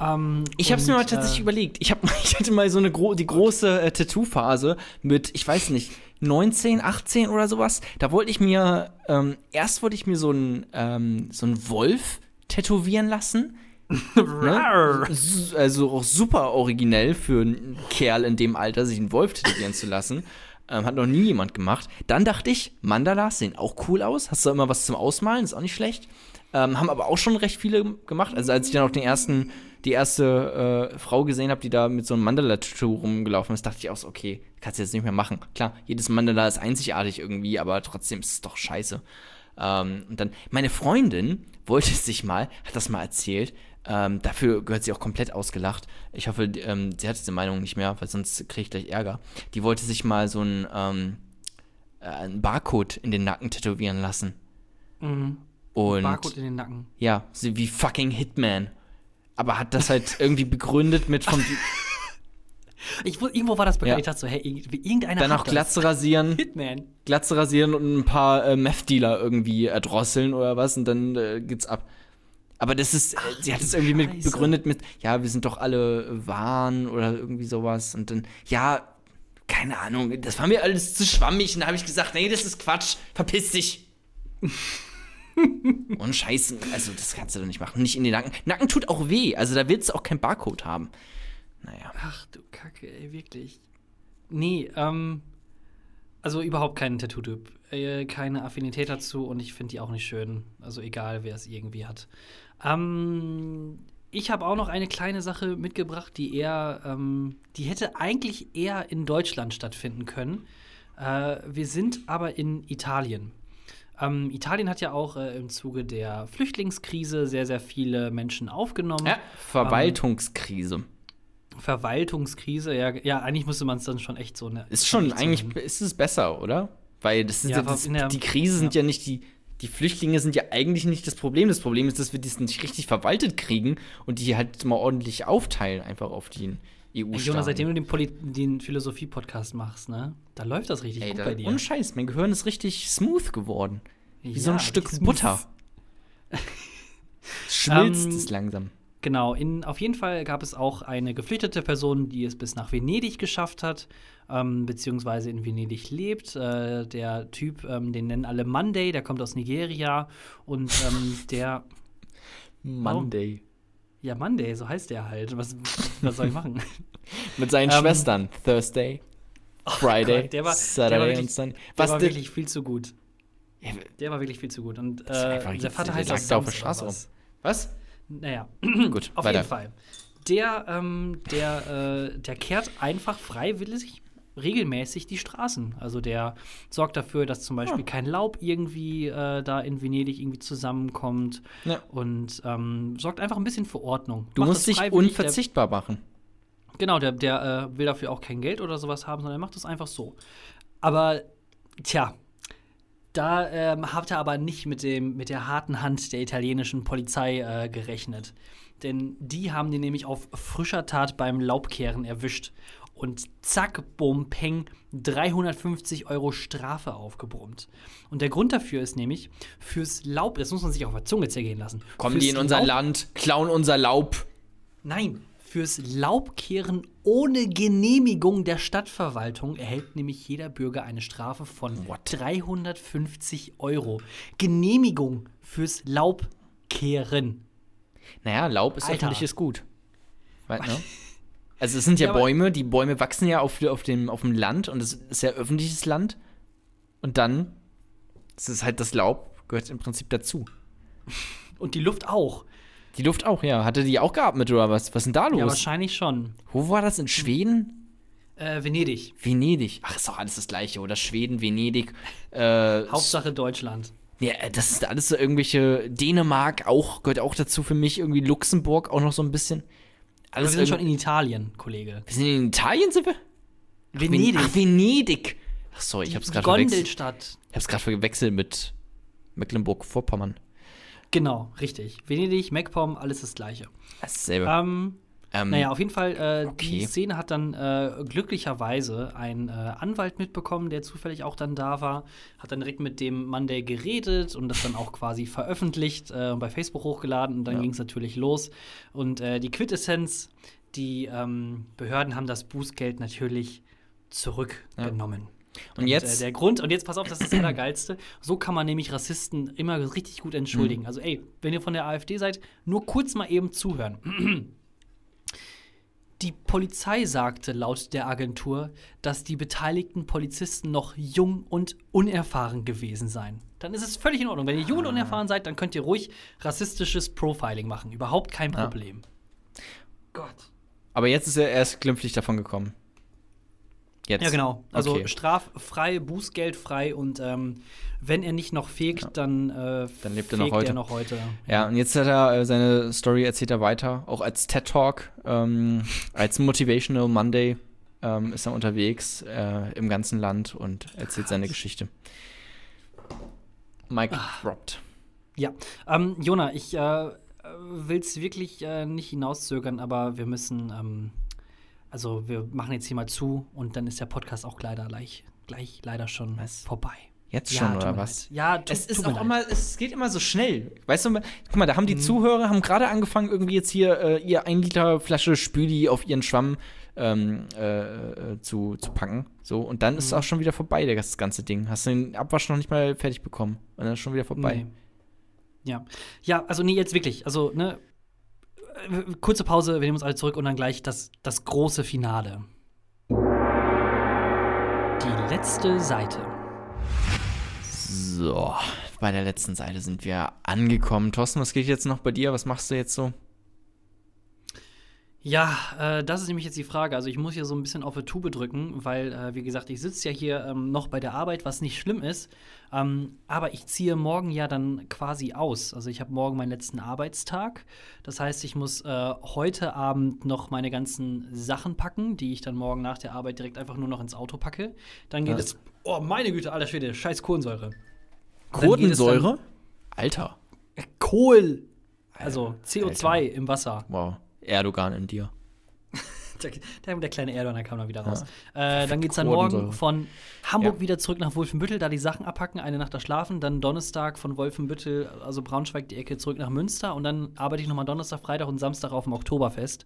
Ähm, Ich habe es mir mal tatsächlich äh, überlegt. Ich, hab, ich hatte mal so eine gro die große äh, Tattoo-Phase mit, ich weiß nicht, 19, 18 oder sowas. Da wollte ich mir, ähm, erst wollte ich mir so einen ähm, so einen Wolf tätowieren lassen. Ne? Also auch super originell für einen Kerl in dem Alter, sich einen Wolf tätowieren zu lassen. Ähm, hat noch nie jemand gemacht. Dann dachte ich, Mandalas sehen auch cool aus. Hast du immer was zum Ausmalen, ist auch nicht schlecht. Ähm, haben aber auch schon recht viele gemacht. Also als ich dann auch den ersten, die erste äh, Frau gesehen habe, die da mit so einem Mandala-Tattoo rumgelaufen ist, dachte ich auch so, okay, kannst du jetzt nicht mehr machen. Klar, jedes Mandala ist einzigartig irgendwie, aber trotzdem ist es doch scheiße. Ähm, und dann, meine Freundin wollte sich mal, hat das mal erzählt, ähm, dafür gehört sie auch komplett ausgelacht. Ich hoffe, ähm, sie hat diese Meinung nicht mehr, weil sonst kriege ich gleich Ärger. Die wollte sich mal so ein, ähm, äh, einen Barcode in den Nacken tätowieren lassen. Mhm. Und Barcode in den Nacken. ja, sie wie fucking Hitman. Aber hat das halt irgendwie begründet mit vom Ich, irgendwo war das bekannt. Ja. Ich dachte so, hey, irgendeiner dann auch. Glatze rasieren, Hitman. Glatze rasieren und ein paar äh, Meth-Dealer irgendwie erdrosseln oder was und dann äh, geht's ab. Aber das ist, äh, sie hat es irgendwie mit begründet mit, ja, wir sind doch alle Wahn oder irgendwie sowas. Und dann, ja, keine Ahnung, das war mir alles zu schwammig. Und da habe ich gesagt, nee, das ist Quatsch, verpiss dich. und Scheiße, also das kannst du doch nicht machen. Nicht in den Nacken. Nacken tut auch weh, also da willst du auch kein Barcode haben. Naja. Ach du Kacke, ey, wirklich. Nee, ähm, also überhaupt keinen Tattoo-Typ. Äh, keine Affinität dazu und ich finde die auch nicht schön. Also egal, wer es irgendwie hat. Ähm, ich habe auch noch eine kleine Sache mitgebracht, die eher, ähm, die hätte eigentlich eher in Deutschland stattfinden können. Äh, wir sind aber in Italien. Ähm, Italien hat ja auch äh, im Zuge der Flüchtlingskrise sehr, sehr viele Menschen aufgenommen. Ja, Verwaltungskrise. Verwaltungskrise, ja, ja, eigentlich müsste man es dann schon echt so ne. Ist schon so eigentlich, nennen. ist es besser, oder? Weil das sind Ja, ja, das, der- die Krise sind ja nicht die, die Flüchtlinge sind ja eigentlich nicht das Problem. Das Problem ist, dass wir das nicht richtig verwaltet kriegen und die halt mal ordentlich aufteilen, einfach auf die EU-Staaten. Jonas, seitdem du den, Poli- den Philosophie-Podcast machst, ne, da läuft das richtig Ey, gut da, bei dir. ohne Scheiß, mein Gehirn ist richtig smooth geworden. Wie so Ja, ein Stück. Butter. Schmilzt Ähm, es langsam. Genau, in, auf jeden Fall gab es auch eine geflüchtete Person, die es bis nach Venedig geschafft hat, ähm, beziehungsweise in Venedig lebt. Äh, der Typ, ähm, den nennen alle Monday, der kommt aus Nigeria und ähm, der, Monday. Ja, Monday, so heißt der halt. Was, was soll ich machen? Mit seinen Ähm, Schwestern. Thursday, Friday, Gott, der war- der war Saturday wirklich- und Sunday. Der Was war denn- wirklich viel zu gut. Der war wirklich viel zu gut. Und äh, der Vater der heißt auch auf der Straße was. Was? Naja, Gut, auf weiter. jeden Fall. Der, ähm, der, äh, der kehrt einfach freiwillig regelmäßig die Straßen. Also der sorgt dafür, dass zum Beispiel Ja. kein Laub irgendwie äh, da in Venedig irgendwie zusammenkommt Ja. und ähm, sorgt einfach ein bisschen für Ordnung. Du Macht musst dich freiwillig, der- unverzichtbar machen. Genau, der, der äh, will dafür auch kein Geld oder sowas haben, sondern er macht das einfach so. Aber, tja, da ähm, hat er aber nicht mit, dem, mit der harten Hand der italienischen Polizei äh, gerechnet. Denn die haben den nämlich auf frischer Tat beim Laubkehren erwischt. Und zack, bum, peng, 350 Euro Strafe aufgebrummt. Und der Grund dafür ist nämlich, fürs Laub, das muss man sich auf der Zunge zergehen lassen. Kommen fürs die in unser Laub- Land, klauen unser Laub. Nein, fürs Laubkehren ohne Genehmigung der Stadtverwaltung erhält nämlich jeder Bürger eine Strafe von What? 350 Euro. Genehmigung fürs Laubkehren. Naja, Laub ist Alter. öffentliches Gut. Weißt du? Also es sind ja, Ja, Bäume, die Bäume wachsen ja auf, auf, dem, auf dem Land und es ist ja öffentliches Land. Und dann ist es halt das Laub, gehört im Prinzip dazu. Und die Luft auch. Die Luft auch, ja. Hatte die auch geatmet oder was? Was ist denn da Ja, los? wahrscheinlich schon. Wo war das? In Schweden? Äh, Venedig. Venedig. Ach, ist doch alles das Gleiche, oder? Schweden, Venedig. Äh, Hauptsache Deutschland. Ja, das ist alles so irgendwelche Dänemark auch, gehört auch dazu für mich, irgendwie Luxemburg auch noch so ein bisschen. Aber wir Alles sind schon in Italien, Kollege. wir sind in Italien, sind wir? Ach, Ven- Venedig. Ach, Venedig. Ach sorry, ich hab's gerade verwechselt. Gondelstadt. Ich hab's gerade verwechselt mit Mecklenburg-Vorpommern. Genau, richtig. Venedig, MacPom, alles das Gleiche. Dasselbe. Ähm, Ähm, Naja, auf jeden Fall, äh, die okay. Szene hat dann äh, glücklicherweise ein äh, Anwalt mitbekommen, der zufällig auch dann da war, hat dann direkt mit dem Monday geredet und das dann auch quasi veröffentlicht äh, und bei Facebook hochgeladen und dann Ja. ging es natürlich los. Und äh, die Quintessenz, die ähm, Behörden haben das Bußgeld natürlich zurückgenommen. Und jetzt- äh, der Grund, und jetzt pass auf, das ist das Allergeilste. So kann man nämlich Rassisten immer richtig gut Mhm. entschuldigen. Also, ey, wenn ihr von der AfD seid, nur kurz mal eben zuhören. Die Polizei sagte laut der Agentur, dass die beteiligten Polizisten noch jung und unerfahren gewesen seien. Dann ist es völlig in Ordnung. Wenn ihr jung und Ah. unerfahren seid, dann könnt ihr ruhig rassistisches Profiling machen. Überhaupt kein Ja. Problem. Gott. aber jetzt ist er erst glimpflich davon gekommen. Jetzt. Ja, genau. Also Okay. straffrei, bußgeldfrei und ähm, wenn er nicht noch fegt, dann, äh, Dann lebt er noch heute. Er noch heute. Ja, und jetzt hat er äh, seine Story erzählt er weiter, auch als TED Talk, ähm, als Motivational Monday ähm, ist er unterwegs äh, im ganzen Land und erzählt seine Geschichte. Mike Ah. dropped. Ja, ähm, Jona, ich äh, will es wirklich äh, nicht hinauszögern, aber wir müssen, ähm, also wir machen jetzt hier mal zu und dann ist der Podcast auch leider gleich, gleich leider schon Was? vorbei. Jetzt Ja, schon, tut oder was? leid. Ja, tu, Es ist auch leid. immer, es geht immer so schnell. Weißt du, guck mal, da haben die Mhm. Zuhörer, haben gerade angefangen, irgendwie jetzt hier äh, ihr 1 Liter Flasche Spüli auf ihren Schwamm ähm, äh, äh, zu, zu packen. So, und dann ist es Mhm. auch schon wieder vorbei, das ganze Ding. Hast du den Abwasch noch nicht mal fertig bekommen. Und dann ist schon wieder vorbei. Nee. Ja. Ja, also nee, jetzt wirklich. Also, ne, kurze Pause, wir nehmen uns alle zurück und dann gleich das, das große Finale. Die letzte Seite. So, bei der letzten Seite sind wir angekommen. Thorsten, was geht jetzt noch bei dir? Was machst du jetzt so? Ja, äh, das ist nämlich jetzt die Frage. Also ich muss hier so ein bisschen auf die Tube drücken, weil, äh, wie gesagt, ich sitze ja hier ähm, noch bei der Arbeit, was nicht schlimm ist. Ähm, aber ich ziehe morgen ja dann quasi aus. Also ich habe morgen meinen letzten Arbeitstag. Das heißt, ich muss äh, heute Abend noch meine ganzen Sachen packen, die ich dann morgen nach der Arbeit direkt einfach nur noch ins Auto packe. Dann geht Ja. es. Oh, meine Güte, alter Schwede, scheiß Kohlensäure. Kohlensäure? Alter. Kohl. Also CO2 Alter. im Wasser. Wow. Erdogan in dir. Der, der, der kleine Erdogan, der kam dann wieder raus. Äh, dann geht's dann Kohlensäure. morgen von Hamburg Ja. wieder zurück nach Wolfenbüttel, da die Sachen abpacken, eine Nacht da schlafen, dann Donnerstag von Wolfenbüttel, also Braunschweig die Ecke, zurück nach Münster und dann arbeite ich nochmal Donnerstag, Freitag und Samstag auf dem Oktoberfest.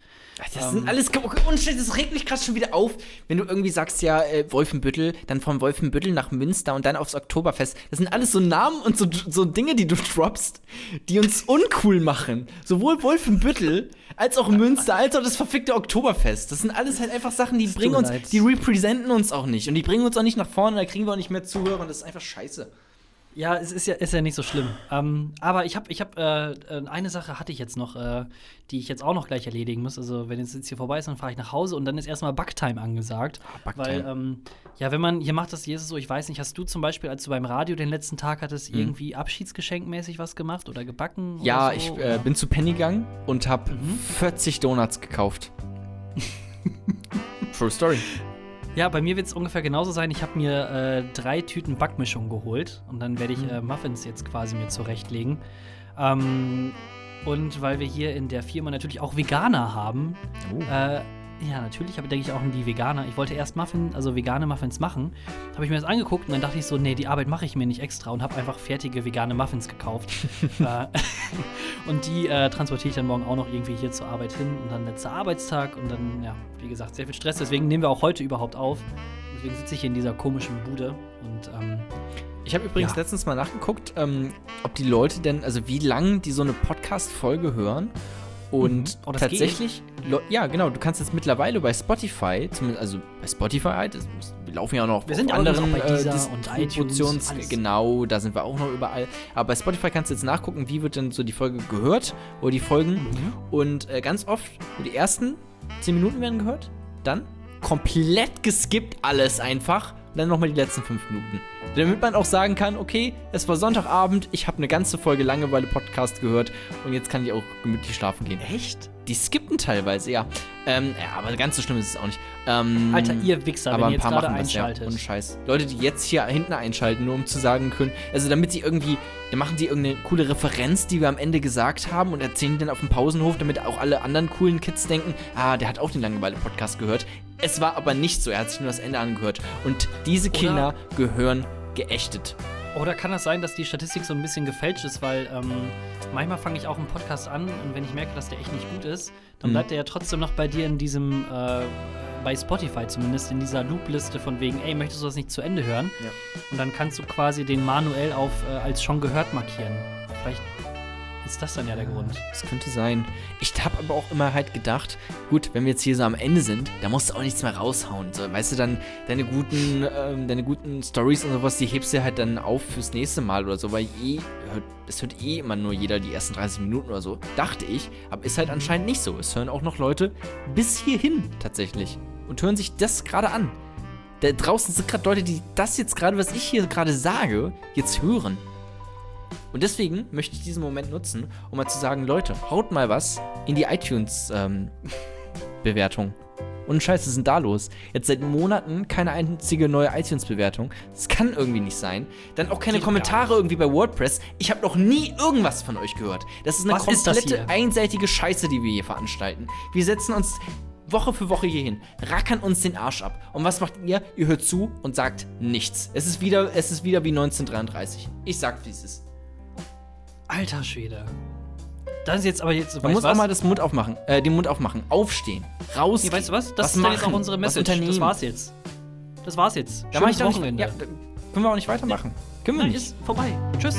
Das Ähm. sind alles Unschnitt, das regt mich gerade schon wieder auf, wenn du irgendwie sagst, ja, äh, Wolfenbüttel, dann von Wolfenbüttel nach Münster und dann aufs Oktoberfest. Das sind alles so Namen und so, so Dinge, die du droppst, die uns uncool machen. Sowohl Wolfenbüttel als auch Münster, als auch das verfickte Oktoberfest. Das sind alles halt einfach Sachen, die bringen uns, die representen uns auch nicht. Und die bringen uns auch nicht nach vorne, da kriegen wir auch nicht mehr Zuhörer und das ist einfach scheiße. Ja, es ist ja, ist ja nicht so schlimm. Ähm, aber ich habe, ich hab, äh, äh, eine Sache hatte ich jetzt noch, äh, die ich jetzt auch noch gleich erledigen muss. Also, wenn es jetzt hier vorbei ist, dann fahre ich nach Hause und dann ist erstmal Backtime angesagt. Ah, Backtime. Weil, ähm, ja, wenn man, hier macht das Jesus so, ich weiß nicht, hast du zum Beispiel, als du beim Radio den letzten Tag hattest, Mhm. irgendwie abschiedsgeschenkmäßig was gemacht oder gebacken? Ja, oder so, ich äh, bin zu Penny gegangen und habe Mhm. 40 Donuts gekauft. True Story. Ja, bei mir wird es ungefähr genauso sein. Ich habe mir äh, drei Tüten Backmischung geholt und dann werde ich Mhm. äh, Muffins jetzt quasi mir zurechtlegen. Ähm, und weil wir hier in der Firma natürlich auch Veganer haben, Oh. äh, ja, natürlich, aber denke ich auch an die Veganer. Ich wollte erst Muffin, also vegane Muffins machen. Habe ich mir das angeguckt und dann dachte ich so, nee, die Arbeit mache ich mir nicht extra und habe einfach fertige vegane Muffins gekauft. äh, und die äh, transportiere ich dann morgen auch noch irgendwie hier zur Arbeit hin und dann letzter Arbeitstag und dann, ja, wie gesagt, sehr viel Stress. Deswegen nehmen wir auch heute überhaupt auf. Deswegen sitze ich hier in dieser komischen Bude und ähm, Ich habe übrigens Ja. letztens mal nachgeguckt, ähm, ob die Leute denn, also wie lang die so eine Podcast-Folge hören. Und Mhm. Oh, tatsächlich, Ja, genau, du kannst jetzt mittlerweile bei Spotify, zumindest, also bei Spotify, das, wir laufen ja auch noch Wir sind anderen auch bei Deezer Dis- und iTunes, alles. genau, da sind wir auch noch überall. Aber bei Spotify kannst du jetzt nachgucken, wie wird denn so die Folge gehört oder die Folgen. Mhm. Und äh, ganz oft, die ersten 10 Minuten werden gehört, dann komplett geskippt alles einfach und dann nochmal die letzten 5 Minuten. Damit man auch sagen kann, okay, es war Sonntagabend, ich habe eine ganze Folge Langeweile-Podcast gehört und jetzt kann ich auch gemütlich schlafen gehen. echt? Die skippen teilweise, ja. Ähm, ja, aber ganz so schlimm ist es auch nicht. Ähm, Alter, ihr Wichser, aber wenn ein ihr jetzt paar gerade machen das, ja. Ohne Scheiß. Leute, die jetzt hier hinten einschalten, nur um zu sagen können, also damit sie irgendwie, dann machen sie irgendeine coole Referenz, die wir am Ende gesagt haben und erzählen die dann auf dem Pausenhof, damit auch alle anderen coolen Kids denken, ah, der hat auch den Langeweile-Podcast gehört. Es war aber nicht so, er hat sich nur das Ende angehört. Und diese Oder- Kinder gehören geächtet. Oder kann das sein, dass die Statistik so ein bisschen gefälscht ist, weil ähm, manchmal fange ich auch einen Podcast an und wenn ich merke, dass der echt nicht gut ist, dann Mhm. bleibt der ja trotzdem noch bei dir in diesem, äh, bei Spotify zumindest, in dieser Loop-Liste von wegen, ey, möchtest du das nicht zu Ende hören? Ja. Und dann kannst du quasi den manuell auf äh, als schon gehört markieren. Vielleicht ist das dann ja der Grund. Das könnte sein. Ich habe aber auch immer halt gedacht, gut, wenn wir jetzt hier so am Ende sind, da musst du auch nichts mehr raushauen. So, weißt du, dann deine guten, ähm, deine guten Stories und sowas, die hebst du halt dann auf fürs nächste Mal oder so, weil eh, es hört eh immer nur jeder die ersten 30 Minuten oder so. Dachte ich, aber ist halt anscheinend nicht so. Es hören auch noch Leute bis hierhin tatsächlich und hören sich das gerade an. Da draußen sind gerade Leute, die das jetzt gerade, was ich hier gerade sage, jetzt hören. Und deswegen möchte ich diesen Moment nutzen, um mal zu sagen, Leute, haut mal was in die iTunes-Bewertung. und Scheiß, was ist denn da los? Jetzt seit Monaten keine einzige neue iTunes-Bewertung. Das kann irgendwie nicht sein. Dann auch keine Geht Kommentare irgendwie bei WordPress. Ich habe noch nie irgendwas von euch gehört. Das ist eine Was ist komplette hier? einseitige Scheiße, die wir hier veranstalten. Wir setzen uns Woche für Woche hier hin, rackern uns den Arsch ab. Und was macht ihr? Ihr hört zu und sagt nichts. Es ist wieder, es ist wieder wie 1933. Ich sag, wie es ist. Alter Schwede. Das ist jetzt aber jetzt. Man muss was? auch mal das Mund aufmachen, äh, den Mund aufmachen, aufmachen, raus. Nee, weißt du was? Das was ist dann jetzt auch unsere Message. Das war's jetzt. Das war's jetzt. Da mach ich Schönes doch nicht, Wochenende. ja, können wir auch nicht weitermachen. Können wir Nein, nicht. ist vorbei. Tschüss.